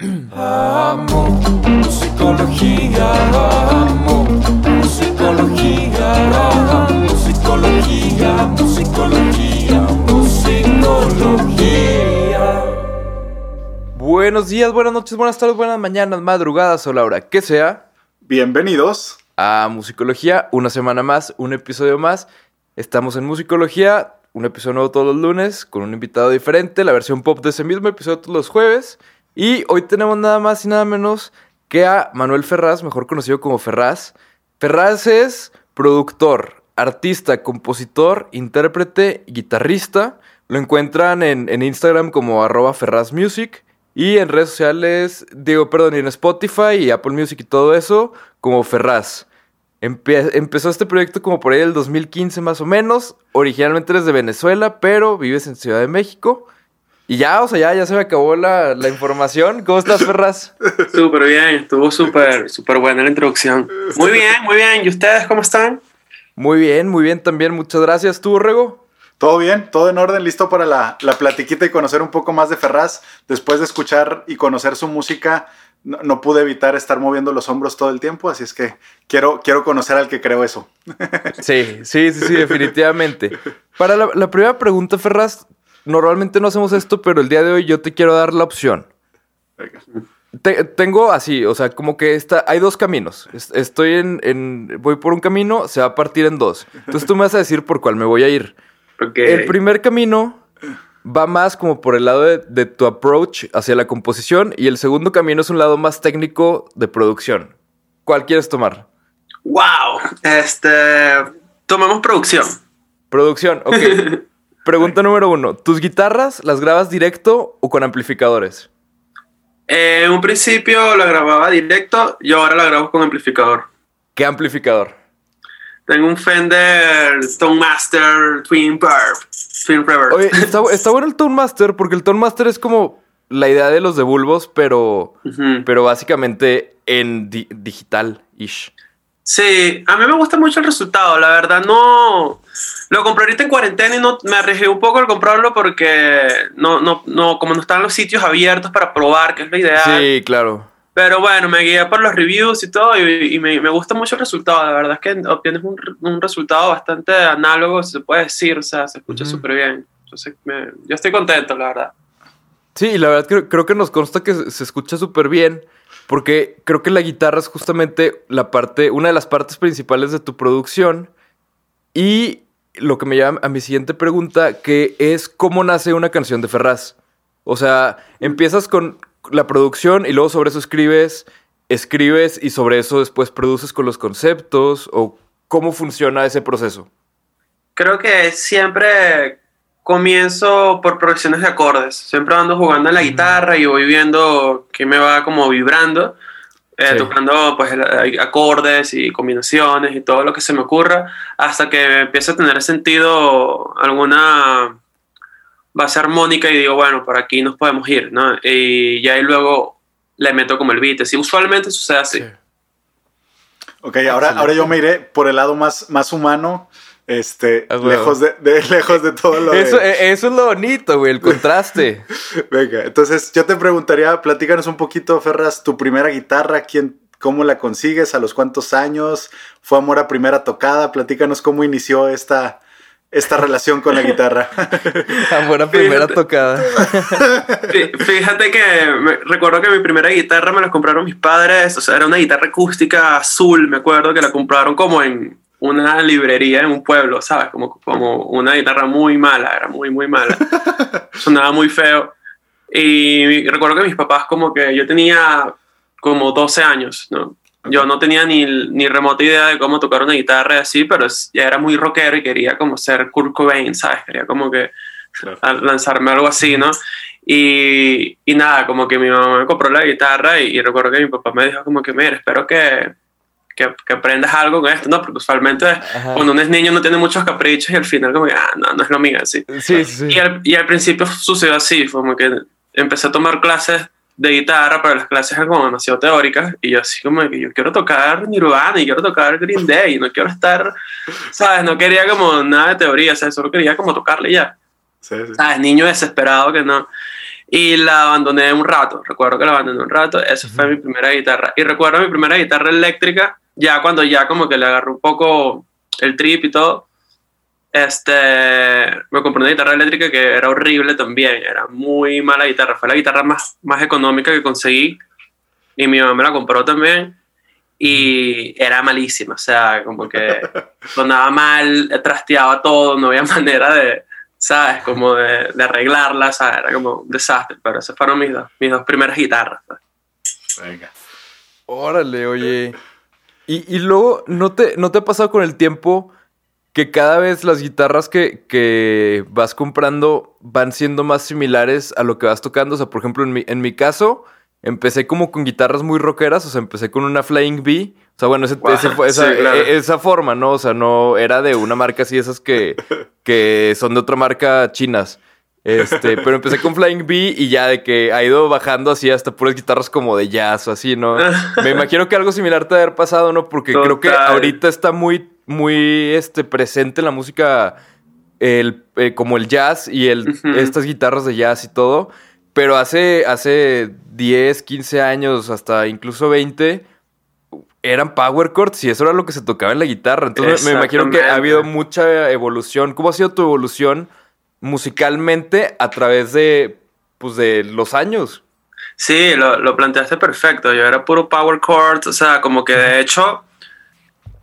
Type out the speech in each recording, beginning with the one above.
Amo musicología, amo musicología, amo musicología, musicología, musicología. Buenos días, buenas noches, buenas tardes, buenas mañanas, madrugadas o la hora que sea. Bienvenidos. a Musicología, una semana más, un episodio más. Estamos en Musicología, un episodio nuevo todos los lunes, con un invitado diferente, la versión pop de ese mismo episodio todos los jueves. Y hoy tenemos nada más y nada menos que a Manuel Ferraz, mejor conocido como Ferraz. Ferraz es productor, artista, compositor, intérprete, guitarrista. Lo encuentran en, Instagram como arroba Ferraz Music. Y en redes sociales, digo, perdón, y en Spotify y Apple Music y todo eso, como Ferraz. Empe- empezó este proyecto como por ahí del 2015 más o menos. Originalmente eres de Venezuela, pero vives en Ciudad de México. Y ya, o sea, ya, ya se me acabó la, la información. ¿Cómo estás, Ferraz? Súper bien, estuvo súper, súper buena la introducción. Muy bien, muy bien. ¿Y ustedes cómo están? Muy bien, muy bien también. Muchas gracias. ¿Tú, Rego? ¿Todo bien? ¿Todo en orden? ¿Listo para la, la platiquita y conocer un poco más de Ferraz? Después de escuchar y conocer su música, no, no pude evitar estar moviendo los hombros todo el tiempo, así es que quiero, quiero conocer al que creo eso. Sí, sí, sí, sí, definitivamente. Para la, la primera pregunta, Ferraz, normalmente no hacemos esto, pero el día de hoy yo te quiero dar la opción. Venga. Te- tengo así, o sea, como que está, hay dos caminos. Es- Estoy en, en- voy por un camino, se va a partir en dos. Entonces tú me vas a decir por cuál me voy a ir. Ok. El primer camino va más como por el lado de, de tu approach hacia la composición y el segundo camino es un lado más técnico de producción. ¿Cuál quieres tomar? ¡Wow! Este. Tomamos producción. Producción, ok. Pregunta número uno. ¿Tus guitarras las grabas directo o con amplificadores? Eh, en un principio la grababa directo, yo ahora la grabo con amplificador. ¿Qué amplificador? Tengo un Fender Stone Master Twin Reverb. Twin Reverb. Oye, está, está bueno el Tone Master porque el Tone Master es como la idea de los de bulbos, pero, pero básicamente en di- digital-ish. Sí, a mí me gusta mucho el resultado, la verdad no... Lo compré ahorita en cuarentena y no, me arriesgué un poco al comprarlo porque no, no, no, como no están los sitios abiertos para probar, que es lo ideal. Sí, claro. Pero bueno, me guié por los reviews y todo y, y me, me gusta mucho el resultado. La verdad es que obtienes un, un resultado bastante análogo, si se puede decir, o sea, se escucha Ujú. súper bien. Entonces, me- yo estoy contento, la verdad. Sí, la verdad creo, creo que nos consta que se, se escucha súper bien, porque creo que la guitarra es justamente la parte, una de las partes principales de tu producción. Y lo que me lleva a mi siguiente pregunta, que es cómo nace una canción de Ferraz. O sea, empiezas con la producción y luego sobre eso escribes, escribes y sobre eso después produces con los conceptos o cómo funciona ese proceso. Creo que siempre comienzo por progresiones de acordes. Siempre ando jugando en la guitarra y voy viendo que me va como vibrando, eh, Sí. tocando pues acordes y combinaciones y todo lo que se me ocurra, hasta que empieza a tener sentido alguna base armónica y digo, bueno, por aquí nos podemos ir, ¿no? Y ya ahí luego le meto como el beat. Así usualmente sucede así. Ok, ahora, ahora yo me iré por el lado más, más humano, este, Ah, lejos, de, de- lejos de todo lo Eso, eh, eso es lo bonito, güey, el contraste. Venga, entonces yo te preguntaría, platícanos un poquito, Ferraz, tu primera guitarra, ¿quién, ¿cómo la consigues? ¿A los cuántos años? ¿Fue amor a primera tocada? Platícanos cómo inició esta, esta relación con la guitarra. A buena primera Fíjate. tocada. Fí- Fíjate que me- recuerdo que mi primera guitarra me la compraron mis padres, o sea, era una guitarra acústica azul, me acuerdo que la compraron como en una librería en un pueblo, ¿sabes? Como, como una guitarra muy mala, era muy, muy mala. Sonaba muy feo. Y recuerdo que mis papás como que yo tenía como 12 años, ¿no? Yo no tenía ni, ni remota idea de cómo tocar una guitarra y así, pero ya era muy rockero y quería como ser Kurt Cobain, ¿sabes? Quería como que lanzarme algo así, ¿no? Y, y nada, como que mi mamá me compró la guitarra y, y recuerdo que mi papá me dijo como que, mira, espero que, que, que aprendas algo con esto, ¿no? Porque usualmente Ajá. cuando uno es niño no tiene muchos caprichos y al final como que, ah, no, no es lo mío, así. Sí, sí, sí. Y al, y al principio sucedió así, fue como que empecé a tomar clases de guitarra, pero las clases eran como demasiado teóricas y yo así como que yo quiero tocar Nirvana y quiero tocar Green Day y no quiero estar, ¿sabes? No quería como nada de teoría, o sea, solo quería como tocarle ya. Sí, sí. ¿sabes? Niño desesperado que no. Y la abandoné un rato, recuerdo que la abandoné un rato, esa fue mi primera guitarra. Y recuerdo mi primera guitarra eléctrica, ya cuando ya como que le agarró un poco el trip y todo, este, me compré una guitarra eléctrica que era horrible también, era muy mala guitarra, fue la guitarra más, más económica que conseguí y mi mamá me la compró también y era malísima, o sea, como que sonaba mal, trasteaba todo, no había manera de, ¿sabes? Como de, de arreglarla, ¿sabes? Era como un desastre, pero esas fueron mis dos, mis dos primeras guitarras. ¿sabes? Venga. Órale, oye. Y, y luego, ¿no te, ¿no te ha pasado con el tiempo que cada vez las guitarras que, que vas comprando van siendo más similares a lo que vas tocando? O sea, por ejemplo, en mi, en mi caso, empecé como con guitarras muy rockeras, o sea, empecé con una Flying V. O sea, bueno, ese- Wow, ese fue- esa, sí, claro. e- esa forma, ¿no? O sea, no era de una marca así, esas que, que son de otra marca chinas. Este, pero empecé con Flying V y ya de que ha ido bajando así hasta puras guitarras como de jazz o así, ¿no? Me imagino que algo similar te haber pasado, ¿no? Porque creo que ahorita está muy, muy este, presente en la música el, eh, como el jazz y el, estas guitarras de jazz y todo. Pero hace, hace 10, 15 años, hasta incluso 20, eran power chords y eso era lo que se tocaba en la guitarra. Entonces me imagino que ha habido mucha evolución. ¿Cómo ha sido tu evolución musicalmente a través de, pues, de los años? Sí, lo, lo planteaste perfecto. Yo era puro power chords, o sea, como que de hecho,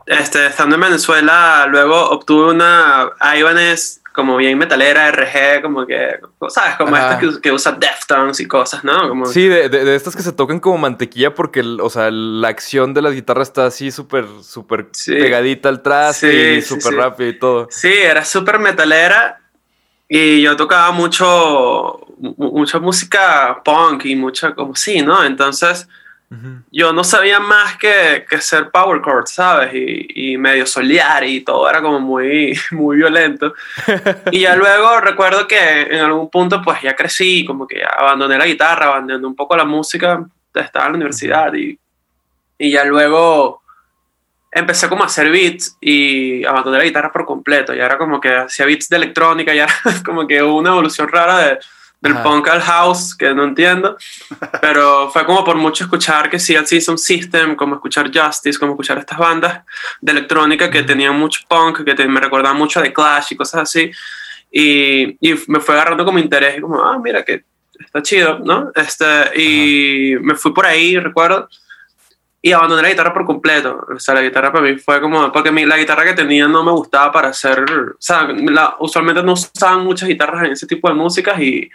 este, estando en Venezuela, luego obtuve una Ibanez como bien metalera, RG, como que, ¿sabes? Como estas que, que usa Deftones y cosas, ¿no? Como, Sí, de, de- de estas que se tocan como mantequilla porque, o sea, la acción de las guitarras está así súper, súper Sí. pegadita al traste Sí, y súper sí. rápido y todo. Sí, era súper metalera y yo tocaba mucho, mu- mucha música punk y mucha como sí, ¿no? Entonces yo no sabía más que, que ser power chord, ¿sabes? Y, y medio solear y todo era como muy, muy violento. Y ya luego recuerdo que en algún punto pues ya crecí, como que ya abandoné la guitarra, abandoné un poco la música, estaba en la universidad y, y ya luego empecé como a hacer beats y abandoné la guitarra por completo. Ya era como que hacía beats de electrónica, ya como que una evolución rara de, del Ajá. punk al house, que no entiendo. Pero fue como por mucho escuchar que sí, el System System, como escuchar Justice, como escuchar estas bandas de electrónica que tenían mucho punk, que te- me recordaban mucho a The Clash y cosas así. Y, y me fue agarrando como interés, y como, ah, mira que está chido, ¿no? Este, y me fui por ahí, recuerdo, y abandoné la guitarra por completo. O sea, la guitarra para mí fue como, porque mi, la guitarra que tenía no me gustaba para hacer, o sea, la- usualmente no usaban muchas guitarras en ese tipo de músicas y,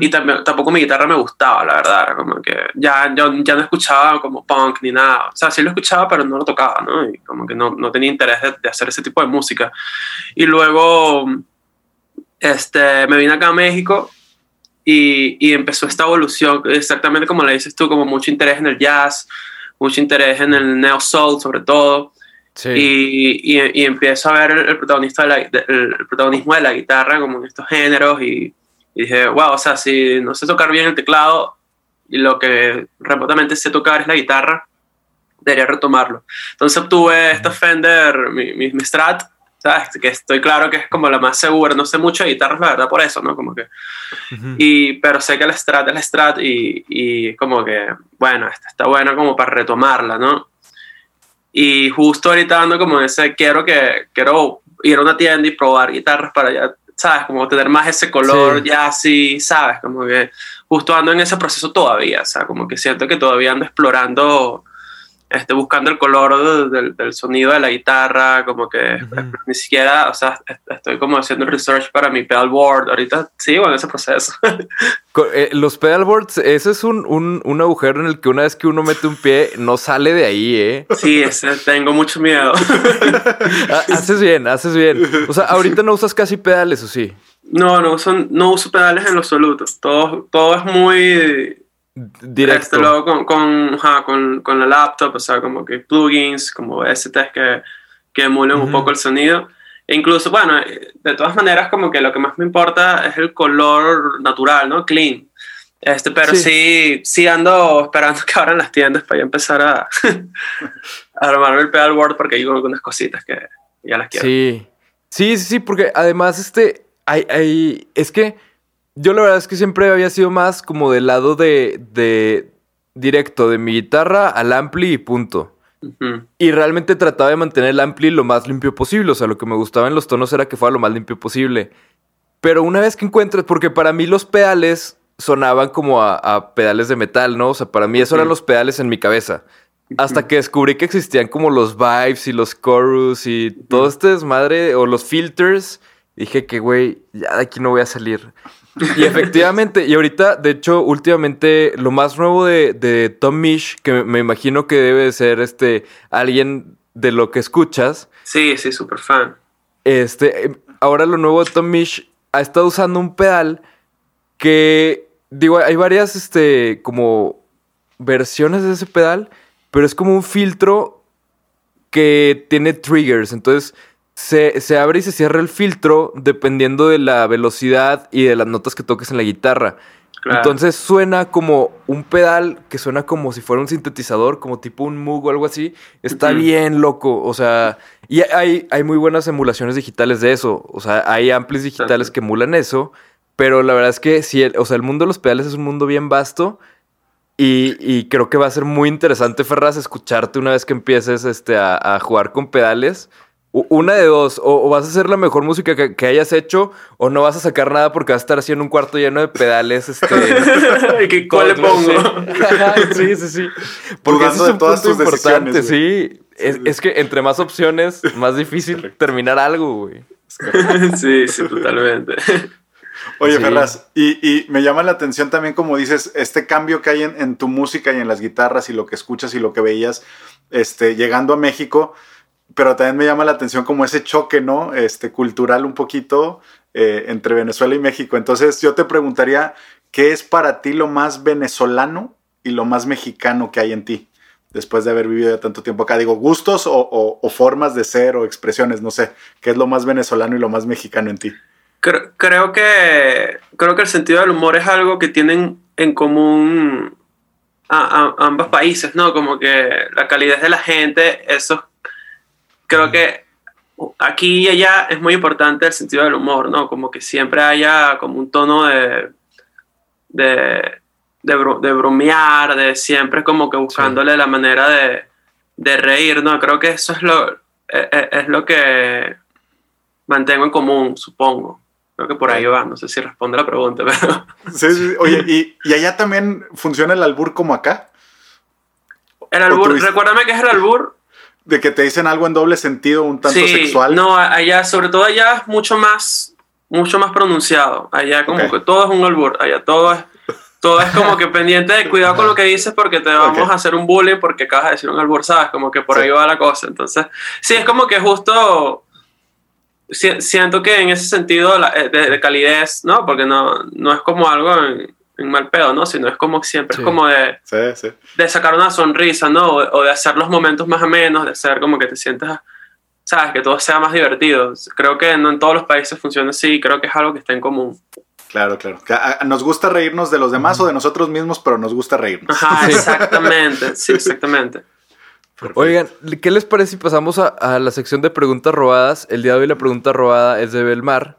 y también, tampoco mi guitarra me gustaba, la verdad. Era como que ya, yo ya no escuchaba como punk ni nada. O sea, sí lo escuchaba, pero no lo tocaba, ¿no? Y como que no, no tenía interés de, de hacer ese tipo de música. Y luego este, me vine acá a México y, y empezó esta evolución, exactamente como le dices tú, como mucho interés en el jazz, mucho interés en el neo soul sobre todo. Sí. Y, y, y empiezo a ver el, protagonista de la- el protagonismo de la guitarra como en estos géneros y, y dije, wow, o sea, si no sé tocar bien el teclado y lo que remotamente sé tocar es la guitarra, debería retomarlo. Entonces obtuve esta Fender, mi, mi, mi Strat, ¿sabes? Que estoy claro que es como la más segura, no sé mucho de guitarras, la verdad, por eso, ¿no? Como que Ujú. y, pero sé que la Strat es la Strat y, y como que, bueno, esta está buena como para retomarla, ¿no? Y justo ahorita ando como ese, quiero que, quiero ir a una tienda y probar guitarras para ya, ¿sabes? Como tener más ese color Sí. ya así, ¿sabes? Como que justo ando en ese proceso todavía, o sea, como que siento que todavía ando explorando, este, buscando el color del, del- sonido de la guitarra, como que Ujú. ni siquiera, o sea, est- estoy como haciendo research para mi pedalboard, ahorita sigo en ese proceso. Eh, los pedalboards, ese es un, un, un agujero en el que una vez que uno mete un pie, no sale de ahí, ¿eh? sí, ese, tengo mucho miedo. Ha- haces bien, haces bien. O sea, ahorita no usas casi pedales, ¿o sí? No, no uso, no uso pedales en lo absoluto. Todo, todo es muy Directo. luego con, con, ajá, con, con la laptop, o sea, como que plugins, como STs que, que emulen un Ujú. poco el sonido. E incluso, bueno, de todas maneras, como que lo que más me importa es el color natural, ¿no? Clean. Este, pero Sí. sí, sí, ando esperando que abran las tiendas para ya empezar a, a armarme el pedalboard porque hay algunas cositas que ya las quiero. Sí, sí, sí, porque además, este, hay, hay, es que yo la verdad es que siempre había sido más como del lado de, de directo, de mi guitarra al ampli y punto. Y realmente trataba de mantener el ampli lo más limpio posible. O sea, lo que me gustaba en los tonos era que fuera lo más limpio posible. Pero una vez que encuentres, porque para mí los pedales sonaban como a, a pedales de metal, ¿no? O sea, para mí eso eran los pedales en mi cabeza. Hasta que descubrí que existían como los vibes y los chorus y todo este desmadre o los filters. Dije que, güey, ya de aquí no voy a salir. Y efectivamente, y ahorita, de hecho, últimamente, lo más nuevo de, de Tom Misch, que me, imagino que debe de ser este alguien de lo que escuchas, Sí, sí, súper fan. este, eh, ahora lo nuevo de Tom Misch ha estado usando un pedal que, digo, hay varias, este, como versiones de ese pedal, pero es como un filtro que tiene triggers. Entonces, se, se abre y se cierra el filtro dependiendo de la velocidad y de las notas que toques en la guitarra. Claro. Entonces suena como un pedal que suena como si fuera un sintetizador, como tipo un Moog o algo así. Está bien loco. O sea, y hay, hay muy buenas emulaciones digitales de eso. O sea, hay amplis digitales que emulan eso. Pero la verdad es que sí, el- o sea, el mundo de los pedales es un mundo bien vasto. Y, y creo que va a ser muy interesante, Ferraz, escucharte una vez que empieces este, a, a jugar con pedales. Una de dos, o, o vas a hacer la mejor música que, que hayas hecho, o no vas a sacar nada porque vas a estar haciendo un cuarto lleno de pedales. Este, ¿Qué- ¿Cuál le pongo? sí, sí, sí. Porque Dudando es de un todas punto tus importante, decisiones, sí. Es, es que entre más opciones, más difícil terminar algo, güey. sí, sí, totalmente. Oye, Sí. Ferraz, y, y me llama la atención también, como dices, este cambio que hay en, en tu música y en las guitarras y lo que escuchas y lo que veías, este, llegando a México, pero también me llama la atención como ese choque, ¿no? Este, cultural un poquito eh, entre Venezuela y México. Entonces, yo te preguntaría, ¿qué es para ti lo más venezolano y lo más mexicano que hay en ti? Después de haber vivido ya tanto tiempo acá, digo, gustos o, formas de ser o expresiones, no sé, ¿qué es lo más venezolano y lo más mexicano en ti? Creo, creo que creo que el sentido del humor es algo que tienen en común a, ambos países, ¿no? Como que la calidez de la gente, eso creo que aquí y allá es muy importante el sentido del humor, ¿no? Como que siempre haya como un tono de de, de, bro- de bromear, de siempre como que buscándole la manera de, de reír, ¿no? Creo que eso es lo, es, es lo que mantengo en común, supongo. Creo que por ahí va, no sé si responde la pregunta, pero Sí, sí. Oye, ¿y, y allá también funciona el albur como acá? el ¿O albur, recuérdame que es el albur. De que te dicen algo en doble sentido, un tanto sí, sexual. no, allá, sobre todo allá es mucho más, mucho más pronunciado. Allá como que todo es un albur, allá todo es, todo es como que pendiente de cuidado con lo que dices porque te vamos a hacer un bullying porque acabas de decir un albur, ¿sabes? Como que por Sí. ahí va la cosa. Entonces, sí, es como que justo si- siento que en ese sentido eh, de, de calidez, ¿no? Porque no, no es como algo en, en mal pedo, ¿no? Sino es como siempre, Sí. es como de, Sí, sí. de sacar una sonrisa, ¿no? O, o de hacer los momentos más amenos, de hacer como que te sientas, ¿sabes? Que todo sea más divertido. Creo que no en todos los países funciona así, creo que es algo que está en común. Claro, claro. Que a- a- Nos gusta reírnos de los demás o de nosotros mismos, pero nos gusta reírnos. Ajá, exactamente, sí, exactamente. Oigan, ¿qué les parece si pasamos a, a la sección de preguntas robadas? El día de hoy la pregunta robada es de Belmar.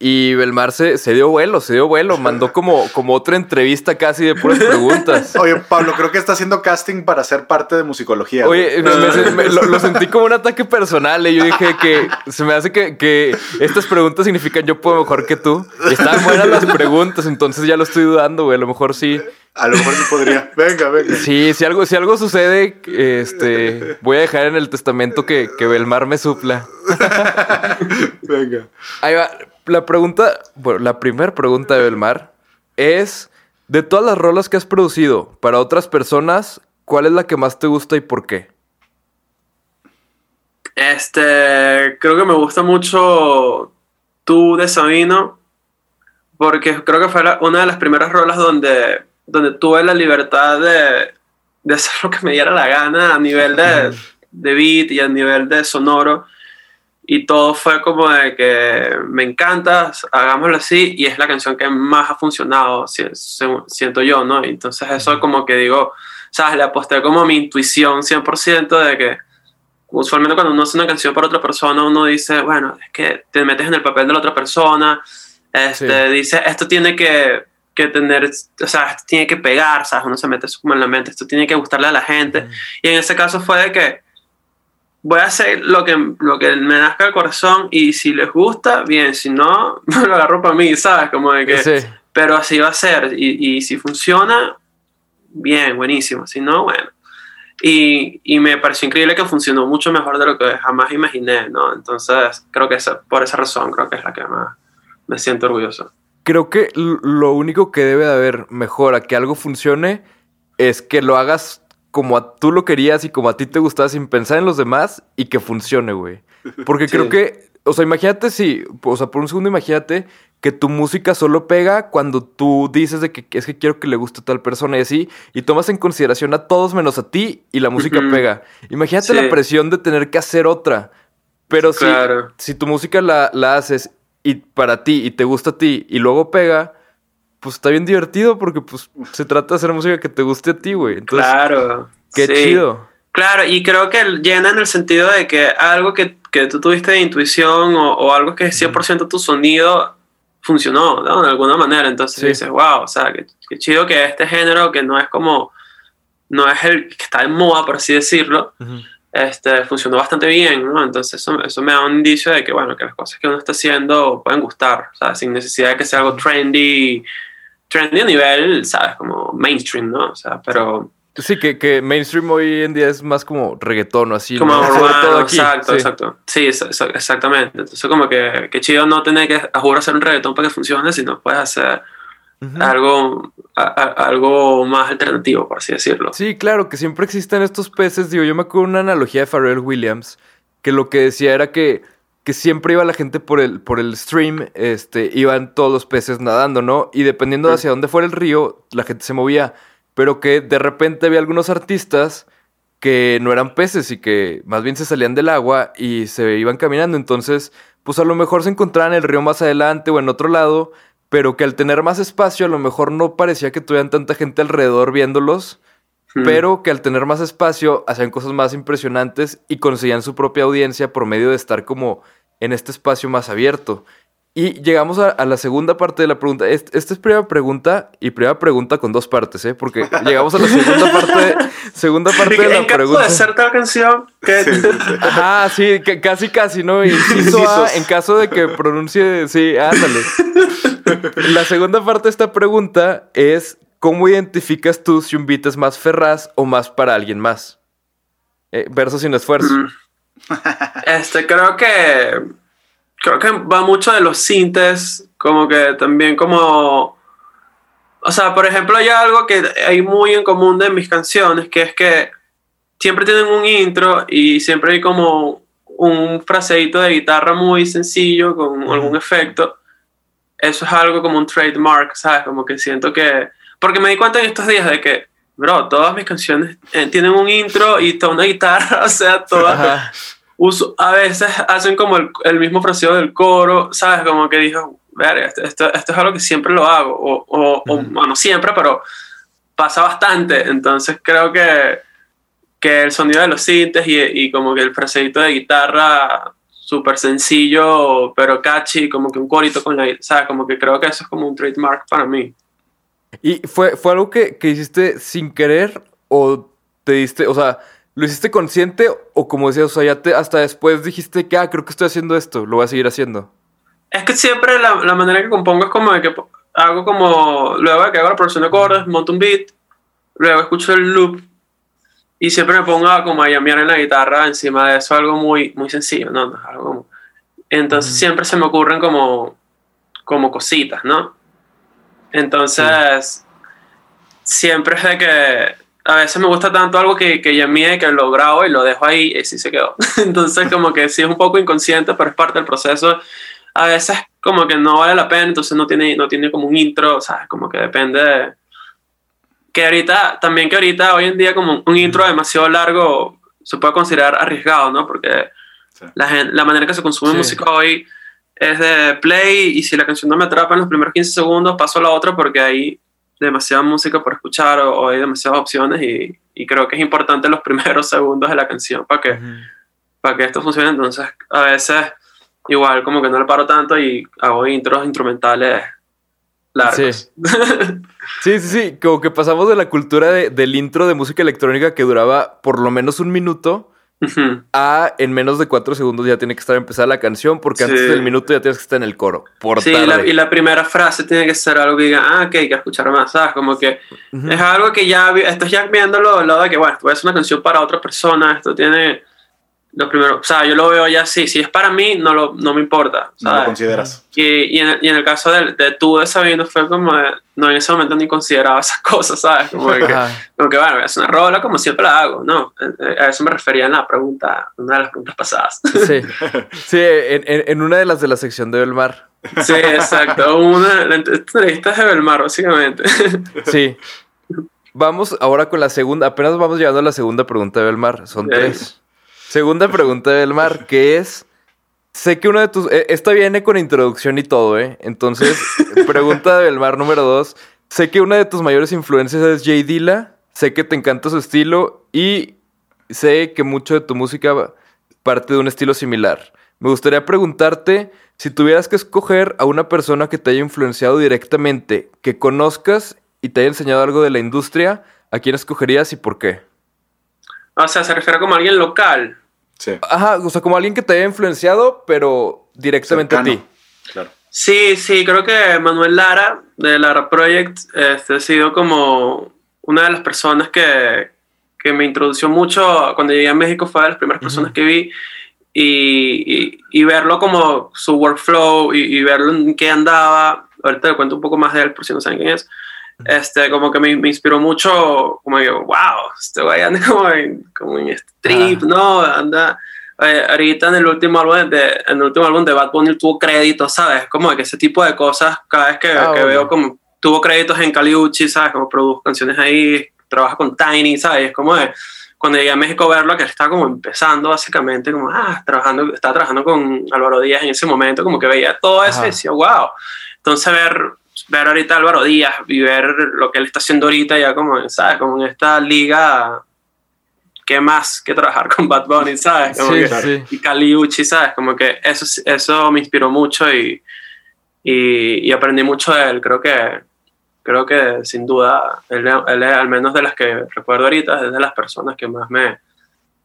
Y Belmar se, se dio vuelo, se dio vuelo. Mandó como, como otra entrevista casi de puras preguntas. Oye, Pablo, creo que está haciendo casting para ser parte de musicología. Oye, güey. me- me- me- lo, lo sentí como un ataque personal. Y yo dije que se me hace que, que estas preguntas significan yo puedo mejor que tú. Y estaban buenas las preguntas, entonces ya lo estoy dudando, güey. A lo mejor sí. a lo mejor sí podría. Venga, venga. Sí, si algo, si algo sucede, este, voy a dejar en el testamento que, que Belmar me supla. Venga. Ahí va. La pregunta, bueno, la primera pregunta de Belmar es: de todas las rolas que has producido para otras personas, ¿cuál es la que más te gusta y por qué? Este, creo que me gusta mucho tú de Sabino, porque creo que fue la- una de las primeras rolas donde, donde tuve la libertad de, de hacer lo que me diera la gana a nivel de, de beat y a nivel de sonoro. Y todo fue como de que me encanta, hagámoslo así, y es la canción que más ha funcionado, siento yo, ¿no? Y entonces eso como que digo, ¿sabes? Le aposté como a mi intuición 100% de que usualmente cuando uno hace una canción para otra persona, uno dice, bueno, es que te metes en el papel de la otra persona, Este, Sí. Dice, esto tiene que, que tener, o sea, esto tiene que pegar, ¿sabes? Uno se mete eso como en la mente, esto tiene que gustarle a la gente. Y en ese caso fue de que voy a hacer lo que, lo que me nazca el corazón y si les gusta, bien, si no, me lo agarro para mí, ¿sabes? Como de que, Sí. pero así va a ser. Y, y si funciona, bien, buenísimo. Si no, bueno. Y, y me pareció increíble que funcionó mucho mejor de lo que jamás imaginé, ¿no? Entonces, creo que esa- por esa razón, creo que es la que más me siento orgulloso. Creo que lo único que debe de haber mejor a que algo funcione es que lo hagas como a tú lo querías y como a ti te gustaba sin pensar en los demás y que funcione, güey. Porque Sí. creo que, o sea, imagínate si, o sea, por un segundo imagínate que tu música solo pega cuando tú dices de que es que quiero que le guste a tal persona y así, y tomas en consideración a todos menos a ti y la música pega. Imagínate Sí. la presión de tener que hacer otra. Pero si, si tu música la, la haces y para ti y te gusta a ti y luego pega, pues está bien divertido porque pues se trata de hacer música que te guste a ti, güey. Entonces, claro. qué sí. chido. Claro, y creo que llena en el sentido de que algo que, que tú tuviste de intuición o, o algo que es 100% tu sonido funcionó, ¿no? De alguna manera. Entonces Sí. dices, wow, o sea, qué, qué chido que este género que no es como, no es el que está en moda, por así decirlo, este, funcionó bastante bien, ¿no? Entonces eso, eso me da un indicio de que, bueno, que las cosas que uno está haciendo pueden gustar, o sea, sin necesidad de que sea algo trendy, trendy a nivel, ¿sabes? Como mainstream, ¿no? O sea, pero... Sí, que, que mainstream hoy en día es más como reggaetón o así. Como ¿no? Urbano, todo aquí, exacto, sí. exacto. Sí, ex- ex- exactamente. Entonces, como que, que chido no tener que a juro hacer un reggaetón para que funcione, sino puedes hacer algo, a- a- algo más alternativo, por así decirlo. Sí, claro, que siempre existen estos peces. Digo, yo me acuerdo de una analogía de Pharrell Williams, que lo que decía era que, que siempre iba la gente por el, por el stream, este, iban todos los peces nadando, ¿no? Y dependiendo de hacia dónde fuera el río, la gente se movía. Pero que de repente había algunos artistas que no eran peces y que más bien se salían del agua y se iban caminando. Entonces, pues a lo mejor se encontraban en el río más adelante o en otro lado, pero que al tener más espacio a lo mejor no parecía que tuvieran tanta gente alrededor viéndolos, pero que al tener más espacio hacían cosas más impresionantes y conseguían su propia audiencia por medio de estar como en este espacio más abierto. Y llegamos a, a la segunda parte de la pregunta. Est- Esta es primera pregunta y primera pregunta con dos partes, ¿eh? Porque llegamos a la segunda parte, segunda parte de en la caso pregunta. de ser tal canción, que Sí, sí, sí. Ajá, sí, que casi casi, ¿no? Inciso A, en caso de que pronuncie, sí, ándale. La segunda parte de esta pregunta es, ¿cómo identificas tú si un beat es más ferraz o más para alguien más? Eh, verso sin esfuerzo. Este, creo que. Creo que va mucho de los sintes, como que también como. O sea, por ejemplo, hay algo que hay muy en común de mis canciones, que es que siempre tienen un intro y siempre hay como un fraseito de guitarra muy sencillo con algún efecto. Eso es algo como un trademark, ¿sabes? Como que siento que... Porque me di cuenta en estos días de que, bro, todas mis canciones eh, tienen un intro y toda una guitarra, o sea, todas Ajá. uso, a veces hacen como el, el mismo fraseo del coro, ¿sabes? Como que dijo, verga, esto, esto, esto es algo que siempre lo hago, o, o, o, bueno, siempre, pero pasa bastante, entonces creo que, que el sonido de los sintes y, y como que el fraseito de guitarra súper sencillo, pero catchy, como que un corito con la, ¿sabes? Como que creo que eso es como un trademark para mí. ¿Y fue, fue algo que, que hiciste sin querer o te diste, o sea, lo hiciste consciente o como decías, o sea, ya te, hasta después dijiste que, ah, creo que estoy haciendo esto, lo voy a seguir haciendo? Es que siempre la, la manera que compongo es como de que hago como, luego de que hago la producción de acordes, monto un beat, luego escucho el loop y siempre me pongo a como a llamear en la guitarra encima de eso, algo muy, muy sencillo, ¿no? Algo como- Entonces Ujú. siempre se me ocurren como, como cositas, ¿no? Entonces, siempre es de que a veces me gusta tanto algo que, que llameé, que lo grabo y lo dejo ahí y así se quedó. Entonces como que sí es un poco inconsciente, pero es parte del proceso a veces como que no vale la pena, entonces no tiene, no tiene como un intro, ¿sabes? Como que depende de... Que ahorita, también que ahorita, hoy en día, como un intro demasiado largo se puede considerar arriesgado, ¿no? Porque Sí. la, gen- la manera que se consume Sí. música hoy es de play y si la canción no me atrapa en los primeros 15 segundos, paso a la otra porque hay demasiada música por escuchar o, o hay demasiadas opciones y, y creo que es importante los primeros segundos de la canción para que, para que esto funcione. Entonces, a veces igual como que no le paro tanto y hago intros instrumentales largos. Sí, sí, sí, como que pasamos de la cultura de- del intro de música electrónica que duraba por lo menos un minuto Ujú. a en menos de cuatro segundos ya tiene que estar empezada la canción porque Sí. antes del minuto ya tienes que estar en el coro. Por Sí, tarde. la- y la primera frase tiene que ser algo que diga, ah, ok, hay que escuchar más, ¿sabes? Como que Ujú. es algo que ya, estás ya viéndolo del lado de que, bueno, esto es una canción para otra persona, esto tiene lo primero, o sea, yo lo veo ya así, si es para mí, no, lo, no me importa, No lo consideras. y, y, en, el- y en el caso de, de tú de Sabino fue como, de- no, en ese momento ni consideraba esas cosas, ¿sabes? Como que, como que bueno, es una rola como siempre la hago, ¿no? Eh, eh, A eso me refería en la pregunta, una de las preguntas pasadas. Sí, sí en, en- en una de las de la sección de Belmar. Sí, exacto. Una, la entrevista de Belmar, básicamente. Sí. Vamos ahora con la segunda. Apenas vamos llegando a la segunda pregunta de Belmar. Son Ok. tres. Segunda pregunta de Belmar, que es. Sé que uno de tus. eh, esta viene con introducción y todo, ¿eh? Entonces, pregunta de Belmar número dos. Sé que una de tus mayores influencias es Jay Dilla. Sé que te encanta su estilo y sé que mucho de tu música parte de un estilo similar. Me gustaría preguntarte si tuvieras que escoger a una persona que te haya influenciado directamente, que conozcas y te haya enseñado algo de la industria, ¿a quién escogerías y por qué? O sea, se refiere como a alguien local. Sí. Ajá, o sea, como alguien que te haya influenciado, pero directamente a Cercano. ti. Claro. Sí, sí, creo que Manuel Lara de Lara Project este, ha sido como una de las personas que, que me introdució mucho cuando llegué a México, fue de las primeras personas que vi y, y- y verlo como su workflow y, y verlo en qué andaba. Ahorita le cuento un poco más de él por si no saben quién es. Este, como que me, me inspiró mucho, como yo, wow, este güey anda como en, como en este trip, Ajá. ¿no? Anda, eh, ahorita en el último álbum de, en el último álbum de Bad Bunny tuvo créditos, ¿sabes? Como que ese tipo de cosas, cada vez que, Ah, que bueno. veo como tuvo créditos en Caliucci, ¿sabes? Como produjo canciones ahí, trabaja con Tiny, ¿sabes? Es como de, cuando llegué a México a verlo, que él estaba como empezando básicamente, como, ah, trabajando, estaba trabajando con Álvaro Díaz en ese momento, como que veía todo eso Ajá. y decía, wow. Entonces ver, ver ahorita a Álvaro Díaz y ver lo que él está haciendo ahorita ya como, ¿sabes? Como en esta liga, ¿qué más que trabajar con Bad Bunny, ¿sabes? Como Sí, que- sí. y Caliucci, ¿sabes? Como que eso, eso me inspiró mucho y, y, y aprendí mucho de él. Creo que, creo que sin duda, él, él es al menos de las que recuerdo ahorita, es de las personas que más me,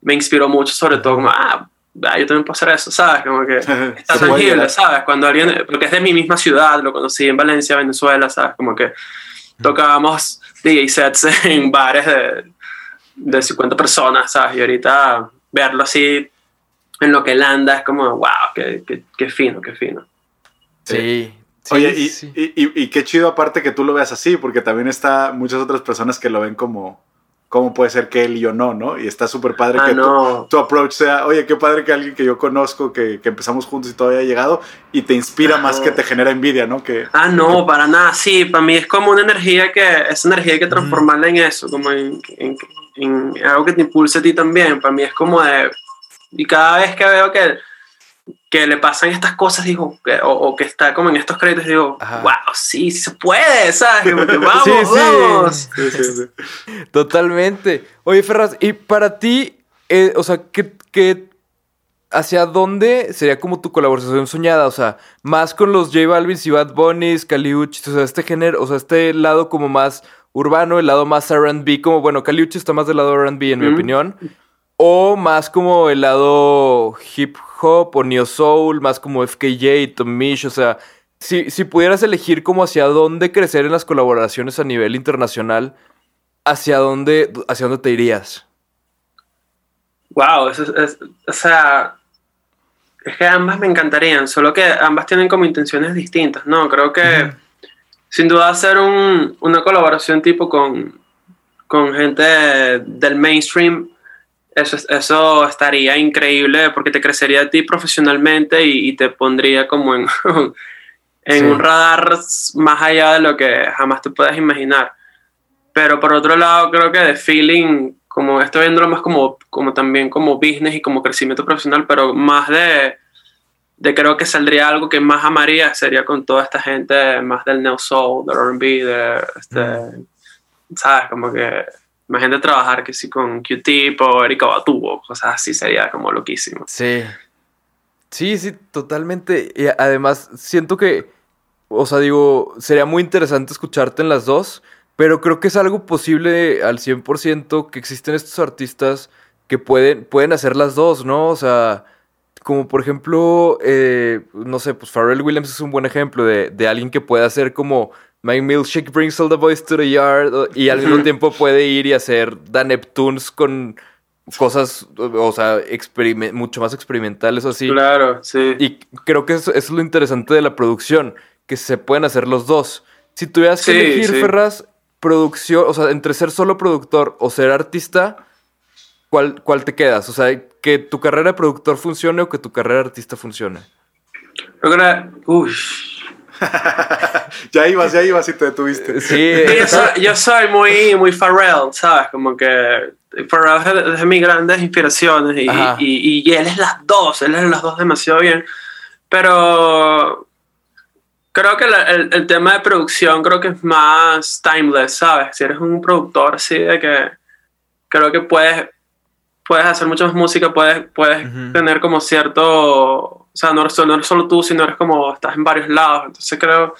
me inspiró mucho, sobre todo como, ah, ah, yo también puedo hacer eso, ¿sabes? Como que está tangible. ¿sabes? Cuando alguien, porque es de mi misma ciudad, lo conocí en Valencia, Venezuela, ¿sabes? Como que tocábamos DJ sets en bares de, de 50 personas, ¿sabes? Y ahorita verlo así en lo que él anda es como, wow, qué, qué, qué fino, qué fino. Sí. sí, Oye, y, sí. y- y- y qué chido aparte que tú lo veas así, porque también está muchas otras personas que lo ven como, ¿cómo puede ser que él y yo no, no? Y está súper padre Ah, que tu- no. tu, approach sea, oye, qué padre que alguien que yo conozco, que, que empezamos juntos y todavía ha llegado, y te inspira más que te genera envidia, ¿no? Que, Ah, no, para nada, sí, para mí es como una energía que, esa energía hay que transformarla en eso, como en, en- en algo que te impulse a ti también, para mí es como de, y cada vez que veo que, que le pasan estas cosas, digo, que- o, o que está como en estos créditos, digo, Ajá. wow, sí, sí se puede, ¿sabes? Como que, vamos, Sí, vamos. Sí. Totalmente. Oye, Ferraz, y para ti, eh, o sea, ¿qué, qué- hacia dónde sería como tu colaboración soñada? O sea, más con los J Balvin y Bad Bunnies, Caliuchis, o sea, este género, o sea, este lado como más urbano, el lado más R&B, como, bueno, Caliuchis está más del lado R&B, en mi opinión. O más como el lado hip hop o neo soul, más como FKJ, Tom Misch, o sea, si, si pudieras elegir como hacia dónde crecer en las colaboraciones a nivel internacional, ¿hacia dónde, hacia dónde te irías? Wow, eso es- es- o sea, es que ambas me encantarían, solo que ambas tienen como intenciones distintas, ¿no? Creo que sin duda hacer un- una colaboración tipo con, con gente del mainstream, eso, es- eso estaría increíble porque te crecería a ti profesionalmente y, y te pondría como en, en Sí. un radar más allá de lo que jamás te puedas imaginar. Pero por otro lado, creo que de feeling, como estoy viéndolo más como, como también como business y como crecimiento profesional, pero más de, de creo que saldría algo que más amaría, sería con toda esta gente más del neo soul, del R&B, de este, ¿sabes? Como que imagínate trabajar que sí con Q-Tip o Erika Batu o cosas así, sería como loquísimo. Sí. Sí, sí, totalmente. Y además, siento que, o sea, digo, sería muy interesante escucharte en las dos, pero creo que es algo posible al 100% que existen estos artistas que pueden, pueden hacer las dos, ¿no? O sea, como por ejemplo, eh, no sé, pues Pharrell Williams es un buen ejemplo de, de alguien que puede hacer como My Milkshake brings all the boys to the yard y al mismo tiempo puede ir y hacer The Neptunes con cosas, o sea, mucho más experimentales o así. Claro, sí. Y creo que eso, eso es lo interesante de la producción, que se pueden hacer los dos. Si tuvieras que elegir, sí. Ferraz, producción, o sea, entre ser solo productor o ser artista, ¿cuál, ¿cuál te quedas? O sea, que tu carrera de productor funcione o que tu carrera de artista funcione. Creo uy. Ya ibas, ya ibas y te detuviste. Sí, yo, soy, yo soy muy, muy Pharrell, ¿sabes? Como que Pharrell es de, mis grandes inspiraciones y, y, y él es las dos, él es las dos demasiado bien. Pero creo que la- el, el tema de producción creo que es más timeless, ¿sabes? Si eres un productor así de que creo que puedes, puedes hacer mucha más música, puedes, puedes tener como cierto... O sea, no eres, solo- no eres solo tú, sino eres como... Estás en varios lados. Entonces creo...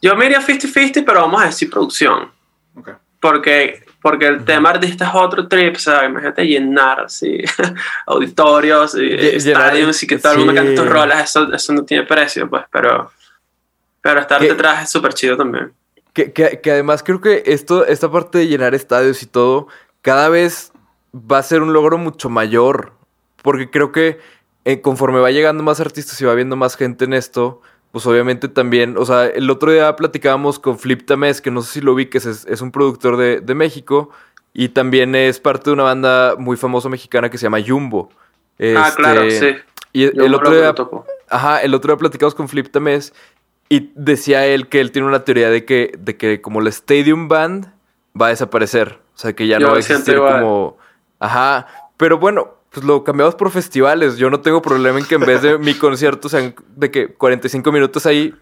Yo me iría 50-50, pero vamos a decir producción. Ok. Porque, porque el tema artista es otro trip, o sea, imagínate llenar así auditorios y estadios y que todo el mundo cante tus rolas, eso, eso no tiene precio, pues, pero, pero estar ¿Qué? detrás es súper chido también. Que, que- que además creo que esto, esta parte de llenar estadios y todo, cada vez va a ser un logro mucho mayor. Porque creo que eh, conforme va llegando más artistas y va viendo más gente en esto, pues obviamente también, o sea, el otro día platicábamos con Flip Tamés, que no sé si lo vi, que es, es un productor de, de México y también es parte de una banda muy famosa mexicana que se llama Jumbo. ah, claro, Este, sí. Y el otro día. Ajá, el otro día platicamos con Flip Tamés y decía él que él tiene una teoría de que, de que como la Stadium Band va a desaparecer. O sea, que ya Yo no va a existir como... Ajá, pero bueno, pues lo cambiamos por festivales. Yo no tengo problema en que en vez de mi concierto sean de que 45 minutos ahí...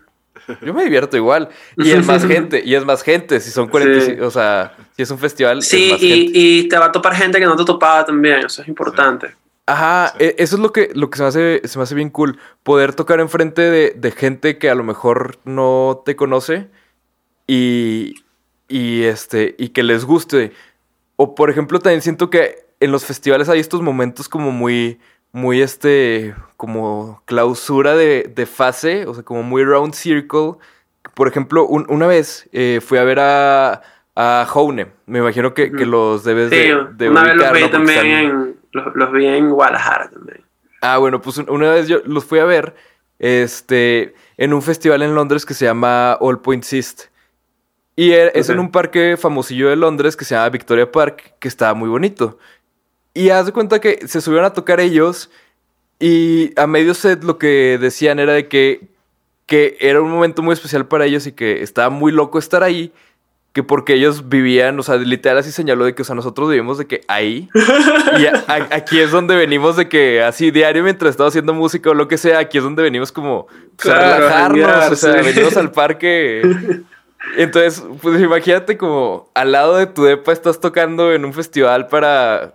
Yo me divierto igual. Y es más gente, y es más gente. Si son 45, Sí. o sea, si es un festival, es Sí, más gente. y, y te va a topar gente que no te topaba también, eso es importante. Ajá, e- eso es lo que, lo que se, me hace, se me hace bien cool. Poder tocar enfrente de, de gente que a lo mejor no te conoce y, y, este, y que les guste. O por ejemplo, también siento que en los festivales hay estos momentos como muy, muy este, como clausura de, de fase, o sea, como muy round circle. Por ejemplo, un- una vez eh, fui a ver a, a Hone. Me imagino que, que los debes Sí, de, de una vez los vi también están- en, los, los vi en Guadalajara también. Ah, bueno, pues un- una vez yo los fui a ver este, en un festival en Londres que se llama All Points East. Y e- es en un parque famosillo de Londres que se llama Victoria Park, que está muy bonito. Y haz de cuenta que se subieron a tocar ellos y a medio set lo que decían era de que, que era un momento muy especial para ellos y que estaba muy loco estar ahí. Que porque ellos vivían, o sea, literal así señaló de que, o sea, nosotros vivimos de que ahí. Y a- a- aquí es donde venimos de que así diario mientras estamos haciendo música o lo que sea, aquí es donde venimos como pues, a relajarnos, janguear, o sea, venimos al parque. Entonces, pues imagínate como al lado de tu depa estás tocando en un festival para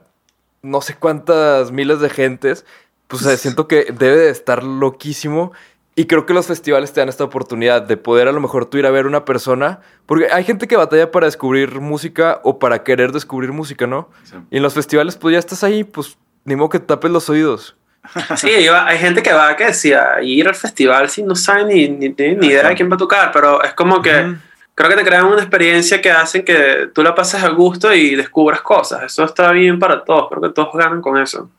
no sé cuántas miles de gentes. Pues o sea, siento que debe de estar loquísimo. Y creo que los festivales te dan esta oportunidad de poder a lo mejor tú ir a ver una persona. Porque hay gente que batalla para descubrir música o para querer descubrir música, ¿no? Sí. Y en los festivales, pues ya estás ahí, pues ni modo que te tapes los oídos. Sí, hay gente que va que decía ir al festival sin no sabe ni, ni, ni- idea de quién va a tocar, pero es como que. Creo que te crean una experiencia que hacen que tú la pases a gusto y descubras cosas. Eso está bien para todos, creo que todos ganan con eso.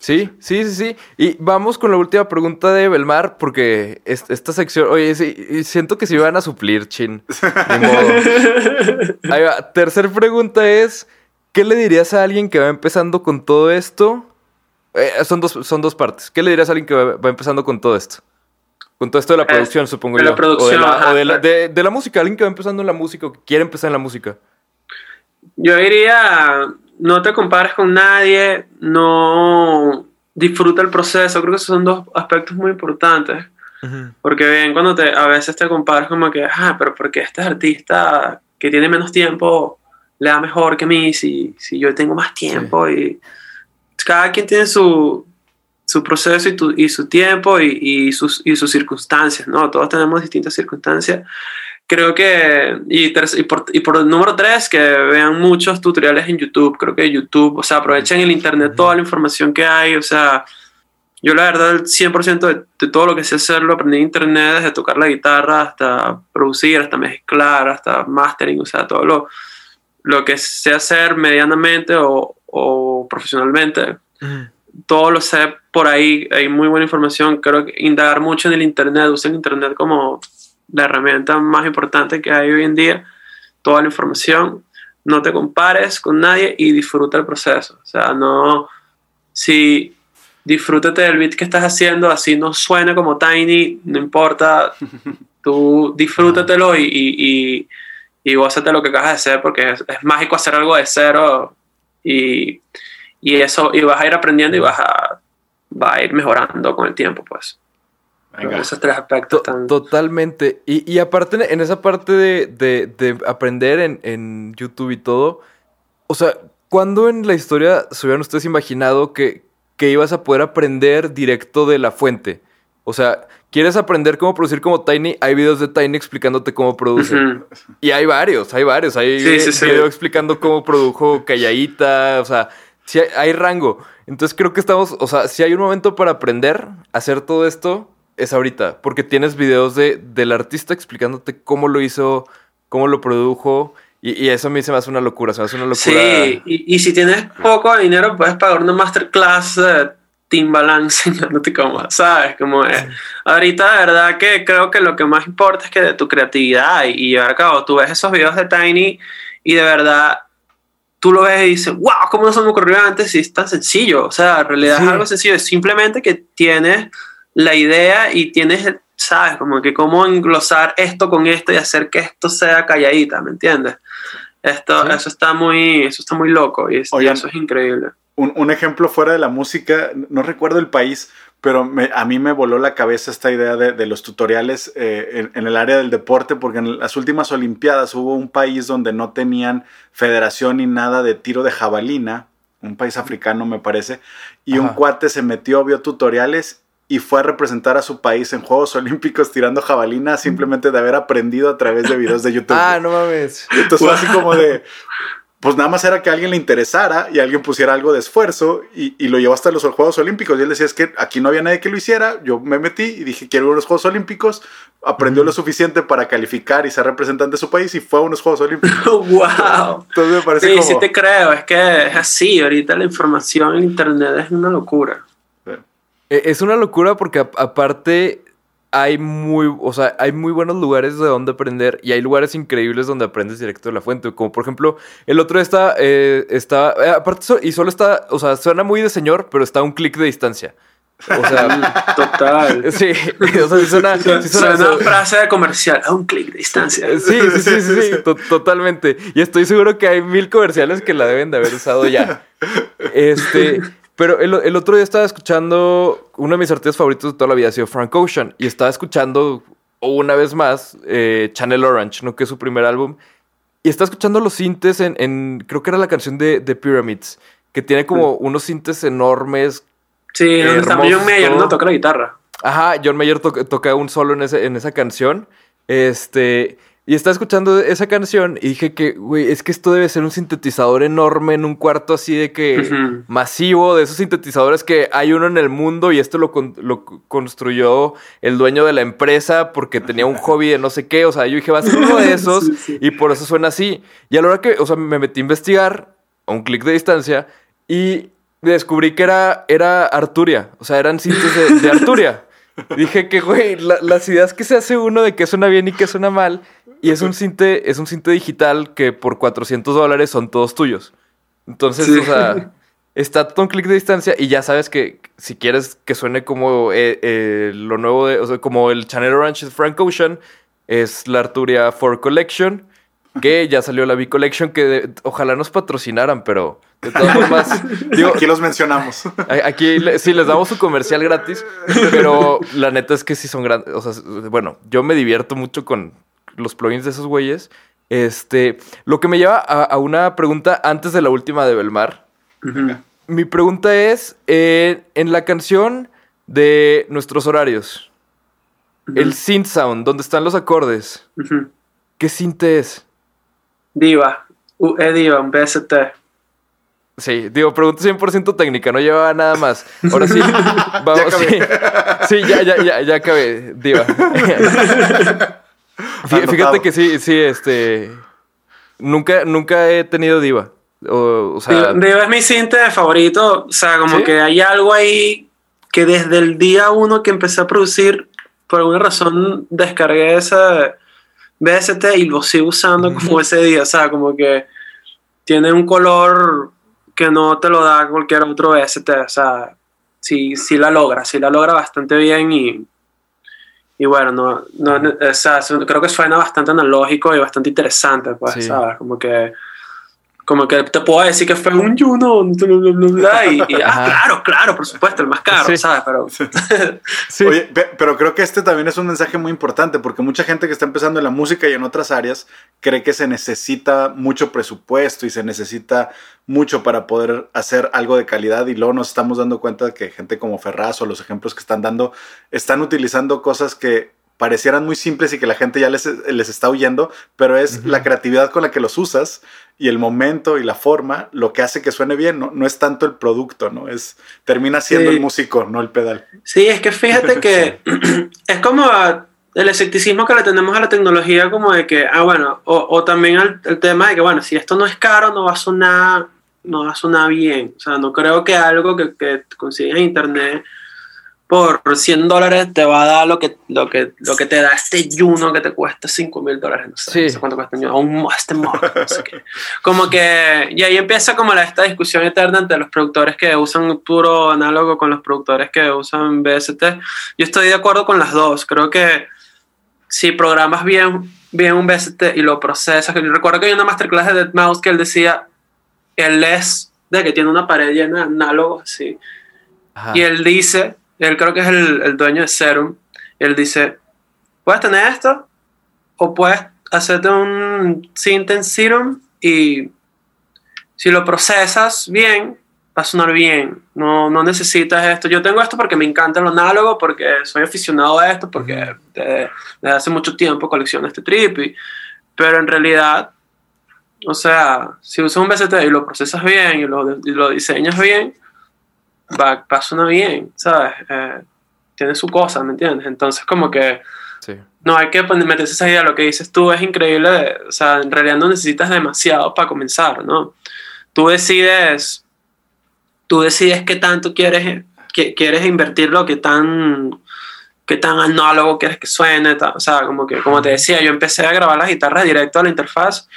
Sí, sí, sí, sí. Y vamos con la última pregunta de Belmar, porque es- esta sección, oye, sí, siento que se iban a suplir, chin. Ni modo. Ahí va. Tercer pregunta es, ¿qué le dirías a alguien que va empezando con todo esto? Eh, son, dos, son dos partes. ¿Qué le dirías a alguien que va, va empezando con todo esto? Con todo esto de la Eh, producción, supongo de yo. la producción, o de la, ajá. o de la- de- de la música, alguien que va empezando en la música o que quiere empezar en la música. Yo diría, no te compares con nadie, no disfruta el proceso. Creo que esos son dos aspectos muy importantes. Porque bien, cuando te, a veces te comparas como que, ah, pero porque este artista que tiene menos tiempo le da mejor que mí si, si yo tengo más tiempo y cada quien tiene su, su proceso y, tu- y su tiempo y, y sus, y sus circunstancias, ¿no? Todos tenemos distintas circunstancias. Creo que, y, y, por, y por número tres, que vean muchos tutoriales en YouTube. Creo que YouTube, o sea, aprovechen el Internet, toda la información que hay, o sea, yo la verdad, el 100% de, de todo lo que sé hacer lo aprendí en Internet, desde tocar la guitarra hasta producir, hasta mezclar, hasta mastering, o sea, todo lo, lo que sé hacer medianamente o, o profesionalmente todo lo sé por ahí, hay muy buena información. Creo que indagar mucho en el Internet, usa el Internet como la herramienta más importante que hay hoy en día. Toda la información, no te compares con nadie y disfruta el proceso. O sea, no, si disfrútate del beat que estás haciendo, así no suena como Tiny, no importa, tú disfrútatelo y, y, y, y gózate lo que acabas de hacer porque es, es mágico hacer algo de cero y, y eso, y vas a ir aprendiendo y vas a, va a ir mejorando con el tiempo, pues. Venga. Esos tres To- aspectos. Totalmente. Y, y aparte, en esa parte de, de- de aprender en, en YouTube y todo, o sea, ¿cuándo en la historia se hubieran ustedes imaginado que, que ibas a poder aprender directo de la fuente? O sea, ¿quieres aprender cómo producir como Tiny? Hay videos de Tiny explicándote cómo produce. Y hay varios, hay varios. Hay Sí, sí, sí. video explicando cómo produjo Callaíta, o sea, sí hay, rango. Entonces creo que estamos, o sea, si hay un momento para aprender a hacer todo esto, es ahorita. Porque tienes videos de, del artista explicándote cómo lo hizo, cómo lo produjo. Y, y eso a mí se me hace una locura, se me hace una locura. Sí, y, y si tienes poco dinero, puedes pagar una masterclass de Timbaland enseñándote cómo, ¿sabes? Como es. Ahorita, de verdad, que creo que lo que más importa es que de tu creatividad y, y llevar a cabo. Tú ves esos videos de Tiny y de verdad tú lo ves y dices, wow, ¿cómo no se me ocurrió antes si es tan sencillo? O sea, en realidad Sí. es algo sencillo, es simplemente que tienes la idea y tienes, ¿sabes? Como que cómo englosar esto con esto y hacer que esto sea calladita, ¿me entiendes? Esto, Sí. Eso está muy, eso está muy loco y, es- y eso es increíble. Un, un ejemplo fuera de la música, no recuerdo el país, pero me- a mí me voló la cabeza esta idea de, de los tutoriales eh, en, en el área del deporte, porque en las últimas Olimpiadas hubo un país donde no tenían federación ni nada de tiro de jabalina, un país africano me parece, y un cuate se metió, vio tutoriales y fue a representar a su país en Juegos Olímpicos tirando jabalina simplemente de haber aprendido a través de videos de YouTube. Ah, no mames. Entonces fue así como de, pues nada más era que a alguien le interesara y alguien pusiera algo de esfuerzo y, y lo llevó hasta los Juegos Olímpicos. Y él decía, es que aquí no había nadie que lo hiciera, yo me metí y dije, quiero ir a los Juegos Olímpicos, aprendió lo suficiente para calificar y ser representante de su país y fue a unos Juegos Olímpicos. ¡Wow! Entonces me parece Sí, como... sí te creo, es que es así, ahorita la información en internet es una locura. Eh, Es una locura porque aparte hay muy, o sea, hay muy buenos lugares de donde aprender y hay lugares increíbles donde aprendes directo de la fuente. Como por ejemplo, el otro está, eh, está, eh, aparte y solo está, o sea, suena muy de señor, pero está a un clic de distancia. O sea, Total. sí, o sea, sí suena, sí suena- Suena suena- frase de comercial, a un clic de distancia. Eh, Sí, sí, sí, sí, sí, to- totalmente. Y estoy seguro que hay mil comerciales que la deben de haber usado ya. Este, pero el, el otro día estaba escuchando, uno de mis artistas favoritos de toda la vida ha sido Frank Ocean, y estaba escuchando una vez más eh, Channel Orange, ¿no? Que es su primer álbum. Y estaba escuchando los sintes en, en- creo que era la canción de, de Pyramids, que tiene como Mm. unos sintes enormes. Sí, donde está Hermoso John Mayer, no toca la guitarra. Ajá, John Mayer to- toca un solo en, ese- en esa canción. Este, y estaba escuchando esa canción y dije que, güey, es que esto debe ser un sintetizador enorme en un cuarto así de que Ujú. masivo, de esos sintetizadores que hay uno en el mundo y esto lo, con- lo construyó el dueño de la empresa porque tenía un hobby de no sé qué. O sea, yo dije, va a ser uno de esos Sí, sí. y por eso suena así. Y a la hora que, o sea, me metí a investigar a un clic de distancia y descubrí que era, era Arturia. O sea, eran sintes de, de Arturia. Dije que, güey, la- las ideas que se hace uno de que suena bien y que suena mal. Y es un cinte, es un cinte digital que por 400 dólares son todos tuyos. Entonces, Sí. o sea, está a un clic de distancia y ya sabes que si quieres que suene como eh, eh, lo nuevo de, o sea, como el Channel Orange de Frank Ocean, es la Arturia 4 Collection, que ya salió la B Collection, que de- ojalá nos patrocinaran, pero de todas formas, digo, Aquí los mencionamos. Aquí sí les damos su comercial gratis, pero la neta es que sí son grandes. O sea, bueno, yo me divierto mucho con los plugins de esos güeyes. Este, lo que me lleva a, a una pregunta antes de la última de Belmar. Mi pregunta es, eh, en la canción de nuestros horarios, el synth sound, donde están los acordes. ¿qué synth es? Diva. U- E Diva, un BST. Sí, digo, pregunta 100% técnica, no llevaba nada más. Ahora sí, vamos. sí, sí, ya, ya, ya, ya acabé, Diva. Fí- Fíjate que sí, sí, este. Nunca, nunca he tenido Diva. O, o sea, Diva, Diva es mi cinte favorito. O sea, como ¿Sí? que hay algo ahí que desde el día uno que empecé a producir, por alguna razón descargué ese BST y lo sigo usando como ese día. O sea, como que tiene un color que no te lo da cualquier otro BST. O sea, sí, sí la logra, sí la logra bastante bien y. Y bueno, no, no, o sea, creo que suena bastante analógico y bastante interesante, pues, Sí. ¿sabes? Como que, como que te puedo decir que fue un Juno, bla, bla, bla, bla, y, y, ah, claro, claro, por supuesto, el más caro, Sí. ¿sabes? Pero, sí. Oye, pe- pero creo que este también es un mensaje muy importante porque mucha gente que está empezando en la música y en otras áreas cree que se necesita mucho presupuesto y se necesita mucho para poder hacer algo de calidad y luego nos estamos dando cuenta de que gente como Ferraz o los ejemplos que están dando están utilizando cosas que parecieran muy simples y que la gente ya les, les está huyendo, pero es la creatividad con la que los usas y el momento y la forma lo que hace que suene bien, no, no es tanto el producto, ¿no? Es, termina siendo Sí. el músico, no el pedal. Sí, es que fíjate que es como el escepticismo que le tenemos a la tecnología, como de que, ah, bueno, o, o también el, el tema de que, bueno, si esto no es caro, no va a sonar, no va a sonar bien. O sea, no creo que algo que, que consigues en internet por 100 dólares te va a dar lo que, lo que, lo que te da este Juno que te cuesta 5 mil dólares. No sé, Sí. no sé cuánto cuesta un Juno, un, este Moog, no sé qué. Como que, y ahí empieza como la, esta discusión eterna entre los productores que usan puro análogo con los productores que usan BST. Yo estoy de acuerdo con las dos. Creo que si programas bien, bien un BST y lo procesas, que yo recuerdo que hay una masterclass de Dead Mouse que él decía, él es de que tiene una pared llena de análogos, así. Ajá. Y él dice, él creo que es el, el dueño de Serum, él dice, puedes tener esto o puedes hacerte un synth en Serum y si lo procesas bien, va a sonar bien. No, no necesitas esto. Yo tengo esto porque me encanta el análogo, porque soy aficionado a esto, porque desde, desde hace mucho tiempo colecciono este trip. y- pero en realidad, o sea, si usas un BCT y lo procesas bien y lo, y lo diseñas bien, va, va a sonar bien, ¿sabes? Eh, tiene su cosa, ¿me entiendes? Entonces, como que Sí. no hay que meterse esa idea. Lo que dices tú es increíble. O sea, en realidad no necesitas demasiado para comenzar, ¿no? Tú decides, tú decides qué tanto quieres, que, quieres invertirlo, qué tan, qué tan análogo quieres que suene. o sea, como que, como te decía, yo empecé a grabar las guitarras directo a la interfaz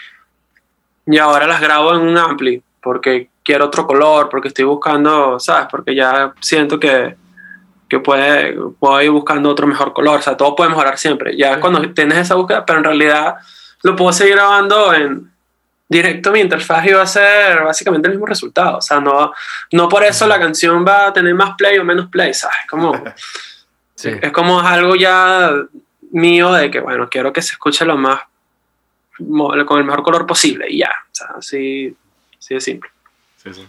y ahora las grabo en un ampli porque quiero otro color, porque estoy buscando, ¿sabes? Porque ya siento que, que puede, puedo ir buscando otro mejor color. O sea, todo puede mejorar siempre. Ya Sí. cuando tienes esa búsqueda, pero en realidad lo puedo seguir grabando en directo mi interfaz y va a ser básicamente el mismo resultado. O sea, no, no por eso la canción va a tener más play o menos play, ¿sabes? Como, Sí. es como algo ya mío de que, bueno, quiero que se escuche lo más, con el mejor color posible y ya. O sea, así, así de simple. Sí, sí.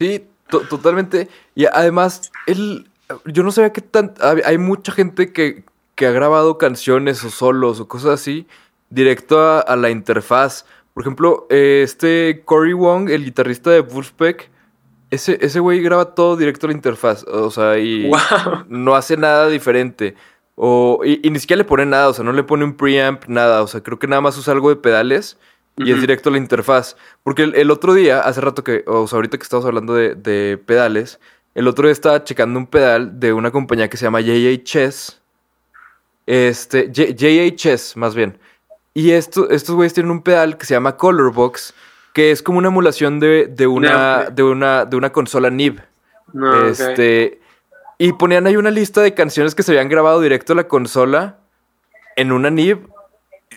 Sí, to- totalmente. Y además, el, yo no sabía que tan, hay mucha gente que, que ha grabado canciones o solos o cosas así directo a, a la interfaz. Por ejemplo, eh, este Cory Wong, el guitarrista de Wolfpack, ese, ese güey graba todo directo a la interfaz. O sea, y Wow. no hace nada diferente. O, y, y ni siquiera le pone nada, o sea, no le pone un preamp, nada. O sea, creo que nada más usa algo de pedales y es directo a la interfaz. Porque el, el otro día, hace rato que, o sea, ahorita que estamos hablando de, de pedales, el otro día estaba checando un pedal de una compañía que se llama JA Chess. Este, J- JA Chess, más bien. Y esto, estos güeyes tienen un pedal que se llama Colorbox, que es como una emulación de, de una, de, una, de una consola NIB. No. Este. Y ponían ahí una lista de canciones que se habían grabado directo a la consola en una NIB.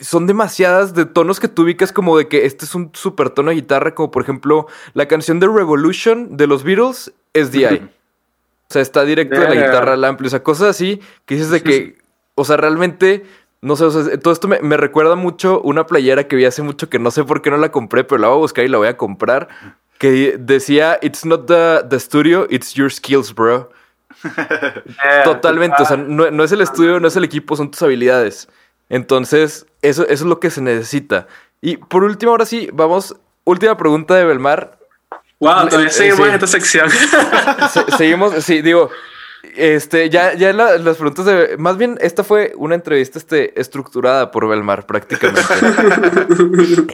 Son demasiadas de tonos que tú ubicas como de que este es un super tono de guitarra, como por ejemplo la canción de Revolution de los Beatles es DI. O sea, está directo de la guitarra al amplio. O sea, cosas así que dices de que, o sea, realmente, no sé, o sea, todo esto me, me recuerda mucho una playera que vi hace mucho que no sé por qué no la compré, pero la voy a buscar y la voy a comprar. que decía, it's not the, the studio, it's your skills, bro. Totalmente, o sea, no, no es el estudio, no es el equipo, son tus habilidades. Entonces, eso, eso es lo que se necesita. Y por último, ahora sí, vamos, última pregunta de Belmar. Wow, todavía Eh, seguimos sí. en esta sección. Se- seguimos, sí, digo, este, ya, ya la- las preguntas de. Más bien, esta fue una entrevista este, estructurada por Belmar, prácticamente.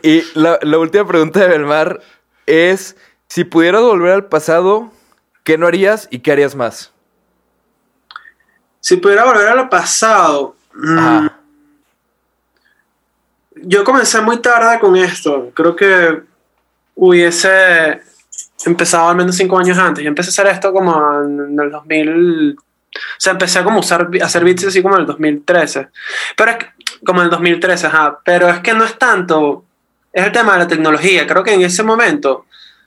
y la, la última pregunta de Belmar es: si pudieras volver al pasado, ¿qué no harías y qué harías más? si pudiera volver a lo pasado. mm. Yo comencé muy tarde con esto. Creo que hubiese empezado al menos cinco años antes. Yo empecé a hacer esto como en el 2000. O sea, empecé a como usar, a hacer beats así como en el 2013. Pero es que, como en el 2013, ajá. Pero es que no es tanto. Es el tema de la tecnología. Creo que en ese momento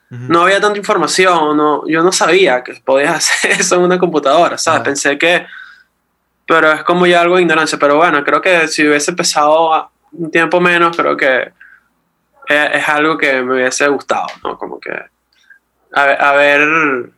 no había tanta información. No, yo no sabía que podías hacer eso en una computadora, ¿sabes? Ajá. Pensé que. Pero es como ya algo de ignorancia. Pero bueno, creo que si hubiese empezado a- un tiempo menos, creo que es, es algo que me hubiese gustado, ¿no? Como que haber, haber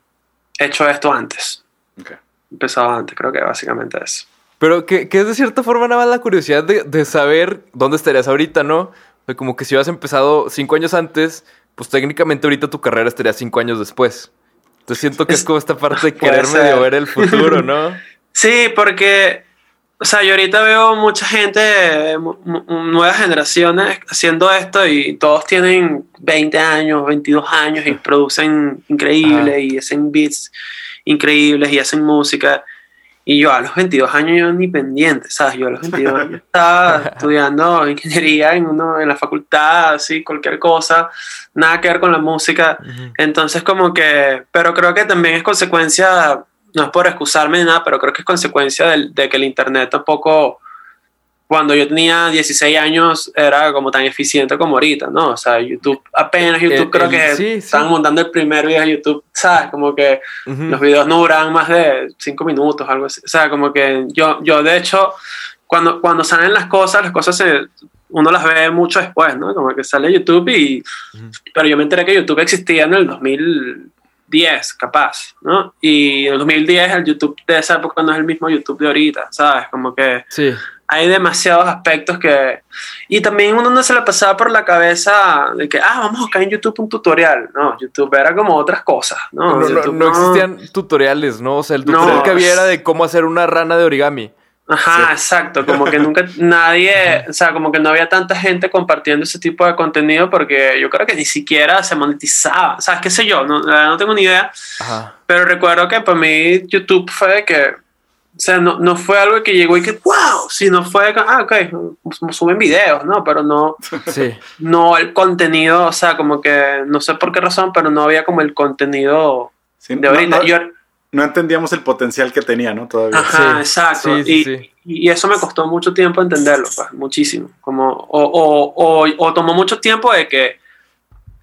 hecho esto antes, Ok. empezado antes, creo que básicamente eso. Pero que, que es de cierta forma nada más la curiosidad de, de saber dónde estarías ahorita, ¿no? O sea, como que si hubieras empezado cinco años antes, pues técnicamente ahorita tu carrera estaría cinco años después. Entonces siento que es, Es- como esta parte de querer medio ver el futuro, ¿no? Sí, porque, o sea, yo ahorita veo mucha gente, mu- nuevas generaciones haciendo esto y todos tienen 20 años, 22 años y producen increíble Ajá. y hacen beats increíbles y hacen música. Y yo a los 22 años yo ni pendiente, ¿sabes? Yo a los 22 años estaba estudiando ingeniería en, uno, en la facultad, así, cualquier cosa, nada que ver con la música. Entonces como que, pero creo que también es consecuencia, no es por excusarme ni nada, pero creo que es consecuencia del- de, que el Internet tampoco, cuando yo tenía 16 años, era como tan eficiente como ahorita, ¿no? O sea, YouTube, apenas YouTube El- creo el- que sí, sí. estaban montando el primer video de YouTube, ¿sabes? Como que los videos no duran más de 5 minutos, algo así. O sea, como que yo, yo de hecho, cuando, cuando salen las cosas, las cosas se, uno las ve mucho después, ¿no? Como que sale YouTube y... Pero yo me enteré que YouTube existía en el 2010, capaz, ¿no? Y en el 2010 el YouTube de esa época no es el mismo YouTube de ahorita, ¿sabes? Como que Sí. hay demasiados aspectos que... Y también uno no se le pasaba por la cabeza de que, ah, vamos a buscar en YouTube un tutorial. No, YouTube era como otras cosas, ¿no? No, no, YouTube no existían tutoriales, ¿no? O sea, el No. tutorial que había era de cómo hacer una rana de origami. Ajá, exacto, como que nunca nadie, o sea, como que no había tanta gente compartiendo ese tipo de contenido porque yo creo que ni siquiera se monetizaba, o sea, qué sé yo, no, no tengo ni idea, Ajá. pero recuerdo que para mí YouTube fue de que, o sea, no, no fue algo que llegó y que, wow, sino fue que, ah, ok, suben videos, ¿no? Pero no, Sí. no el contenido, o sea, como que, no sé por qué razón, pero no había como el contenido Sí, de ahorita. no, Yo- no entendíamos el potencial que tenía, ¿no? Todavía. Ajá, Sí, exacto. sí, sí, y, sí. y eso me costó mucho tiempo entenderlo, pues, muchísimo. Como, o, o, o, o tomó mucho tiempo de que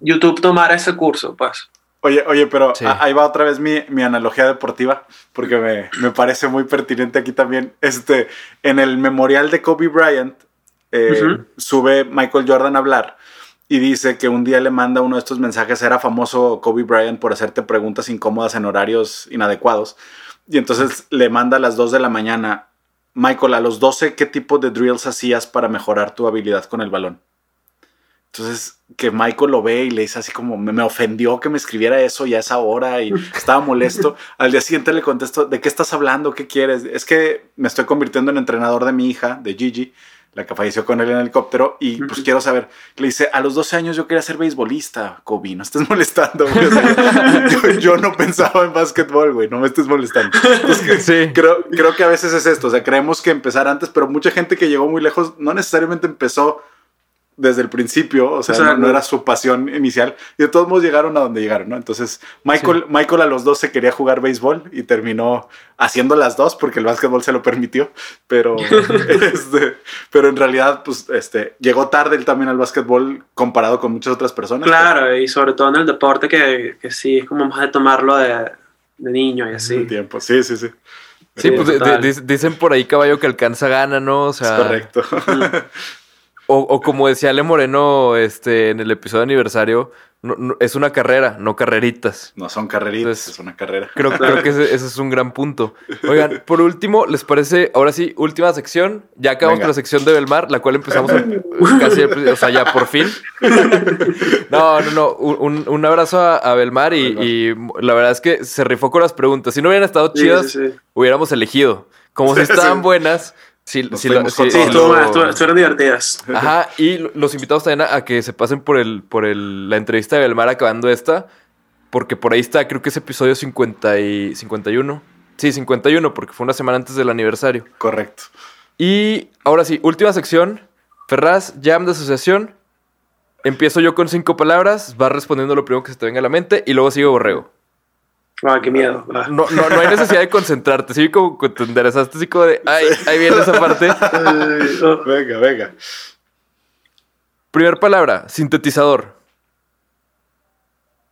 YouTube tomara ese curso, pues. Oye, oye, pero Sí. a- ahí va otra vez mi, mi analogía deportiva, porque me, me parece muy pertinente aquí también. Este, en el memorial de Kobe Bryant, eh, sube Michael Jordan a hablar y dice que un día le manda uno de estos mensajes, era famoso Kobe Bryant por hacerte preguntas incómodas en horarios inadecuados. Y entonces le manda a las 2 de la mañana, Michael, a los 12, ¿qué tipo de drills hacías para mejorar tu habilidad con el balón? Entonces, que Michael lo ve y le dice así como, me, me ofendió que me escribiera eso ya a esa hora y estaba molesto. Al día siguiente le contesto, ¿de qué estás hablando? ¿Qué quieres? Es que me estoy convirtiendo en entrenador de mi hija, de Gigi, la que falleció con él en el helicóptero, y pues quiero saber. Le dice, a los 12 años yo quería ser beisbolista, Kobe, no estés molestando. güey". O sea, yo, yo no pensaba en básquetbol, güey, no me estés molestando. Entonces, Sí. creo, creo que a veces es esto, o sea, creemos que empezar antes, pero mucha gente que llegó muy lejos no necesariamente empezó desde el principio, o sea, no, Exacto. no era su pasión inicial, y de todos modos llegaron a donde llegaron, ¿no? Entonces, Michael, Michael a los 12 quería jugar béisbol y terminó haciendo las dos porque el básquetbol se lo permitió, pero, este, pero en realidad, pues, este, llegó tarde él también al básquetbol comparado con muchas otras personas. Claro, y sobre todo en el deporte que, que sí, es como más de tomarlo de, de niño y Sí. así. El tiempo, sí, sí, sí. Sí, Sí, pues de- de- dicen por ahí caballo que alcanza gana, ¿no? O sea, Es correcto. O, o como decía Ale Moreno este, en el episodio de aniversario, no- no- es una carrera, no carreritas. No son carreritas, Entonces, es una carrera. Creo, creo que ese, ese es un gran punto. Oigan, por último, ¿les parece? Ahora sí, última sección. Ya acabamos con la sección de Belmar, la cual empezamos casi, o sea, ya por fin. No, no, no. Un, un abrazo a, a Belmar y, y la verdad es que se rifó con las preguntas. Si no hubieran estado chidas, sí, sí. hubiéramos elegido. Como si estaban sí. buenas, lo- Sí, estuvo lo- mal, estuvo- estuvieron divertidas. Ajá, y lo- los invitamos también a, a que se pasen por el, por el, la entrevista de Belmar acabando esta, porque por ahí está, creo que es episodio 50 y 51. Sí, 51, porque fue una semana antes del aniversario. Correcto. Y ahora sí, última sección. Ferraz, jam de asociación. Empiezo yo con cinco palabras, vas respondiendo lo primero que se te venga a la mente y luego sigo Borrego. Ah, qué miedo. Ah. No, no, no hay necesidad de concentrarte, sí, como que te enderezaste así como de, ay, ahí viene esa parte. Venga, venga. Primer palabra, sintetizador.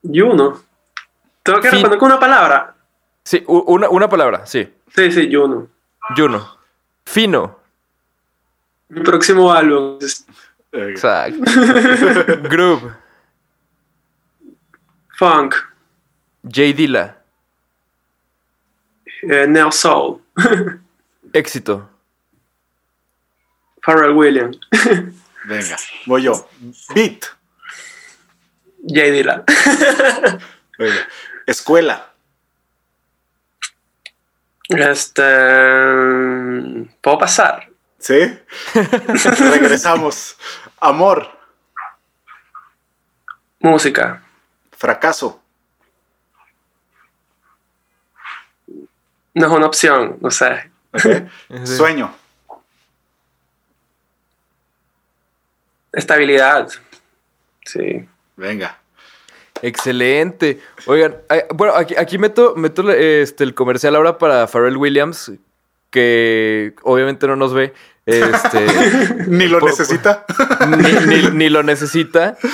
Y uno. Tengo que responder con una palabra. Sí, una, una palabra, sí. Sí, sí, y uno. Juno. Fino. Mi próximo álbum. Exacto. Groove. Funk. J. Dilla. eh, Neo Soul. Éxito. Pharrell Williams. Venga, voy yo. Beat. J. Dilla. Venga. Escuela. Este. ¿Puedo pasar? ¿Sí? Regresamos. Amor. Música. Fracaso. No es una opción, no sé. Sueño. Estabilidad. Sí. Venga. Excelente. Oigan, bueno, aquí, aquí meto, meto este, el comercial ahora para Pharrell Williams, que obviamente no nos ve. Este, Ni lo Por- necesita. ni, ni- ni lo necesita.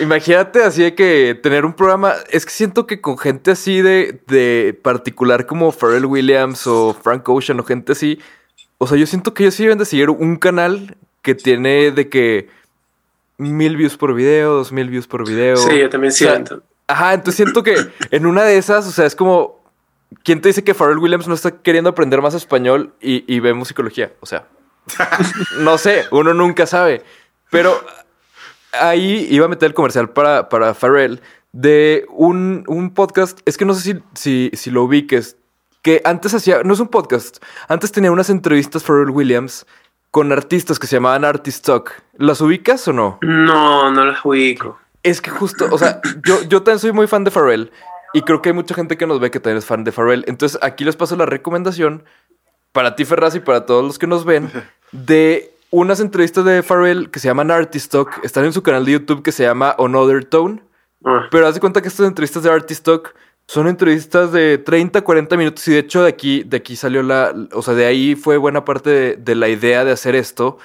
Imagínate así de que tener un programa. Es que siento que con gente así de, de particular como Pharrell Williams o Frank Ocean o gente así. O sea, yo siento que ellos sí deben de seguir un canal que tiene de que mil views por video, dos mil views por video. Sí, yo también O sea, siento. Ajá, entonces siento que en una de esas, o sea, es como. ¿Quién te dice que Pharrell Williams no está queriendo aprender más español y, y ve musicología? O sea, no sé, uno nunca sabe. Pero ahí iba a meter el comercial para, para Pharrell de un, un podcast. Es que no sé si, si, si lo ubiques. Que antes hacía. No es un podcast. Antes tenía unas entrevistas Pharrell Williams con artistas que se llamaban Artist Talk. ¿Las ubicas o no? No, no los ubico. Es que justo, o sea, yo, yo también soy muy fan de Pharrell y creo que hay mucha gente que nos ve que también es fan de Pharrell. Entonces aquí les paso la recomendación para ti, Ferraz, y para todos los que nos ven de unas entrevistas de Pharrell que se llaman Artist Talk. Están en su canal de YouTube que se llama Another Tone. Ah, Pero haz de cuenta que estas entrevistas de Artist Talk son entrevistas de 30, 40 minutos y de hecho de aquí, de aquí salió la, o sea, de ahí fue buena parte de, de la idea de hacer esto.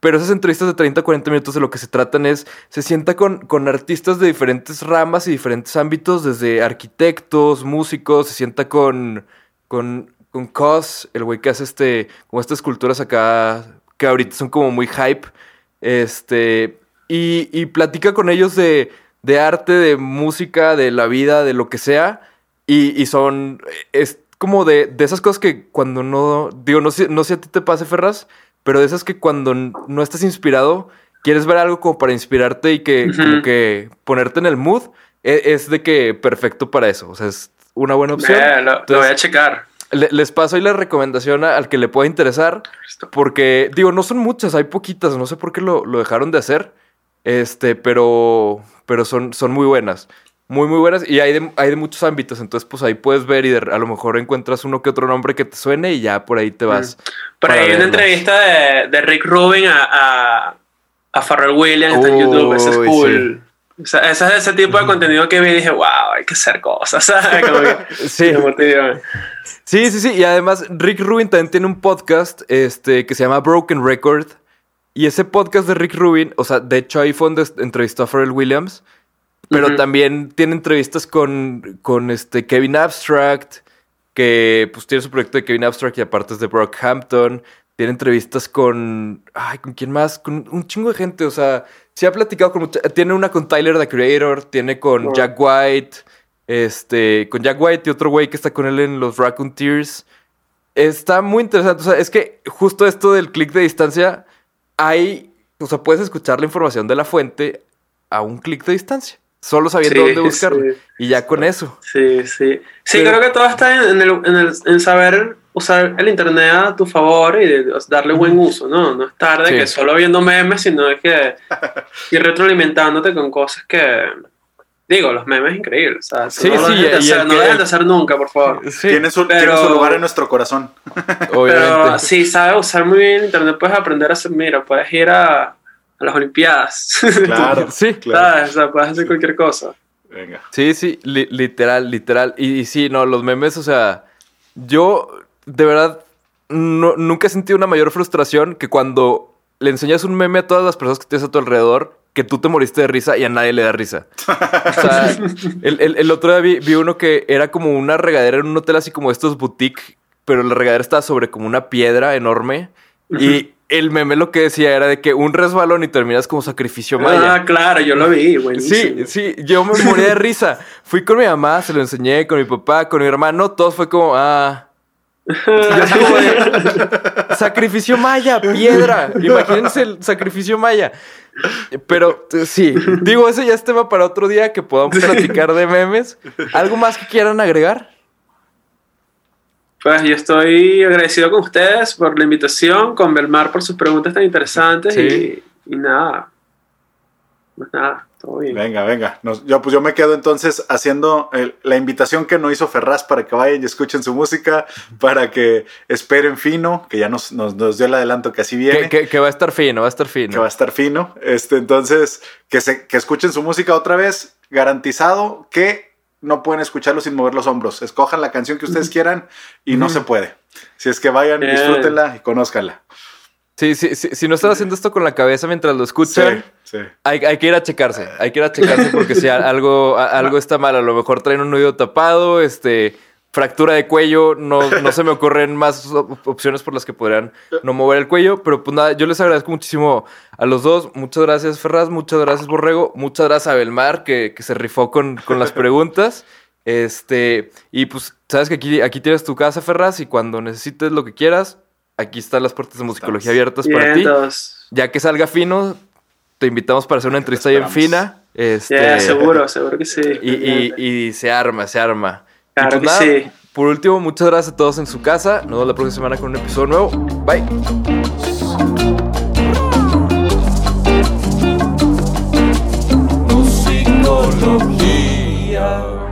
Pero esas entrevistas de 30, 40 minutos de lo que se tratan es, se sienta con, con artistas de diferentes ramas y diferentes ámbitos, desde arquitectos, músicos, se sienta con, con, con Cos, el güey que hace este, como estas esculturas acá, que ahorita son como muy hype, este, y, y platica con ellos de, de arte, de música, de la vida, de lo que sea, y, y son, es como de, de esas cosas que cuando no, digo, no sé, no sé a ti te pase, Ferraz, pero de esas que cuando no estás inspirado, quieres ver algo como para inspirarte y que como que ponerte en el mood, e- es, de que perfecto para eso, o sea, es una buena opción. eh, lo, voy a checar. Le- les paso ahí la recomendación a- al que le pueda interesar. Porque, digo, no son muchas, hay poquitas. No sé por qué lo, lo dejaron de hacer. Este, pero. Pero son, son muy buenas. Muy, muy buenas. Y hay de, hay de muchos ámbitos. Entonces, pues ahí puedes ver y de- a lo mejor encuentras uno que otro nombre que te suene y ya por ahí te vas. Por para ahí hay una entrevista de, de Rick Rubin a, a, a Pharrell Williams está en YouTube. Ese es cool. O sea, ese es ese tipo de contenido que vi y dije, wow, hay que hacer cosas. ¿sabes? Como que- Sí. Sí, sí, sí. Y además, Rick Rubin también tiene un podcast este, que se llama Broken Record. Y ese podcast de Rick Rubin, o sea, de hecho ahí fue donde entrevistó a Pharrell Williams. Pero también tiene entrevistas con, con este Kevin Abstract, que pues tiene su proyecto de Kevin Abstract y aparte es de Brockhampton. Tiene entrevistas con. Ay, ¿con quién más? Con un chingo de gente. O sea, sí ha platicado con mucha- Tiene una con Tyler, the Creator, tiene con. Jack White, este, con Jack White y otro güey que está con él en los Raccoon Tears. Está muy interesante. O sea, es que justo esto del clic de distancia, hay. O sea, puedes escuchar la información de la fuente a un clic de distancia. Solo sabiendo Sí, dónde buscarlo. sí. Y ya con eso. Sí, sí. Sí, Pero- creo que todo está en, el, en, el- en saber usar el internet a tu favor y de- darle buen uso, ¿no? No estar de Sí. que solo viendo memes, sino que ir retroalimentándote con cosas que. Digo, los memes increíbles. O sea, Sí, no sí, dejen de hacer, no que- dejen de hacer nunca, por favor. Sí, tiene, su, pero- tiene su lugar en nuestro corazón. Pero si sabes usar muy bien el internet, puedes aprender a hacer. Mira, puedes ir a, a las Olimpiadas. Claro. Sí. claro. ¿Sabes? O sea, puedes hacer cualquier cosa. Venga. Sí, sí, li- literal, literal. Y, y sí, no, los memes, o sea, yo de verdad no- nunca he sentido una mayor frustración que cuando le enseñas un meme a todas las personas que tienes a tu alrededor, que tú te moriste de risa y a nadie le da risa. O sea, el, el- el otro día vi, vi uno que era como una regadera en un hotel así como estos boutique, pero la regadera estaba sobre como una piedra enorme. Y el meme lo que decía era de que un resbalón y terminas como sacrificio maya. Ah, claro, yo lo vi, buenísimo. Sí, sí, yo me morí de risa. Fui con mi mamá, se lo enseñé, con mi papá, con mi hermano, todos fue como, ah. Y yo así como de, sacrificio maya, piedra. Imagínense el sacrificio maya. Pero sí, digo, ese ya es tema para otro día que podamos platicar de memes. ¿Algo más que quieran agregar? Pues yo estoy agradecido con ustedes por la invitación, con Belmar por sus preguntas tan interesantes Sí. y, y nada. Pues nada, Venga, venga. Nos- yo, pues yo me quedo entonces haciendo el- la invitación que no hizo Ferraz para que vayan y escuchen su música, para que esperen fino, que ya nos, nos, nos dio el adelanto que así viene. Que, que- que va a estar fino, va a estar fino. que va a estar fino. Este, entonces, que, se, que escuchen su música otra vez, garantizado que no pueden escucharlo sin mover los hombros. Escojan la canción que ustedes quieran y no se puede. Si es que vayan, disfrútenla y conózcanla. Sí, sí, sí, si no están haciendo esto con la cabeza mientras lo escuchan, Sí. Hay, hay que ir a checarse, hay que ir a checarse porque si algo, algo está mal, a lo mejor traen un oído tapado, este, fractura de cuello, no, no se me ocurren más op- opciones por las que podrían no mover el cuello, pero pues nada, yo les agradezco muchísimo a los dos, muchas gracias Ferraz, muchas gracias Borrego, muchas gracias a Belmar que, que se rifó con, con las preguntas, este, y pues sabes que aquí, aquí tienes tu casa Ferraz y cuando necesites lo que quieras, aquí están las puertas de musicología abiertas para ti. Ya que salga fino, te invitamos para hacer una entrevista bien fina. Este, Yeah, seguro, seguro que sí. y, y- y se arma, se arma. Y Claro pues que nada, sí. Por último, muchas gracias a todos en su casa. Nos vemos la próxima semana con un episodio nuevo. Bye. musicología.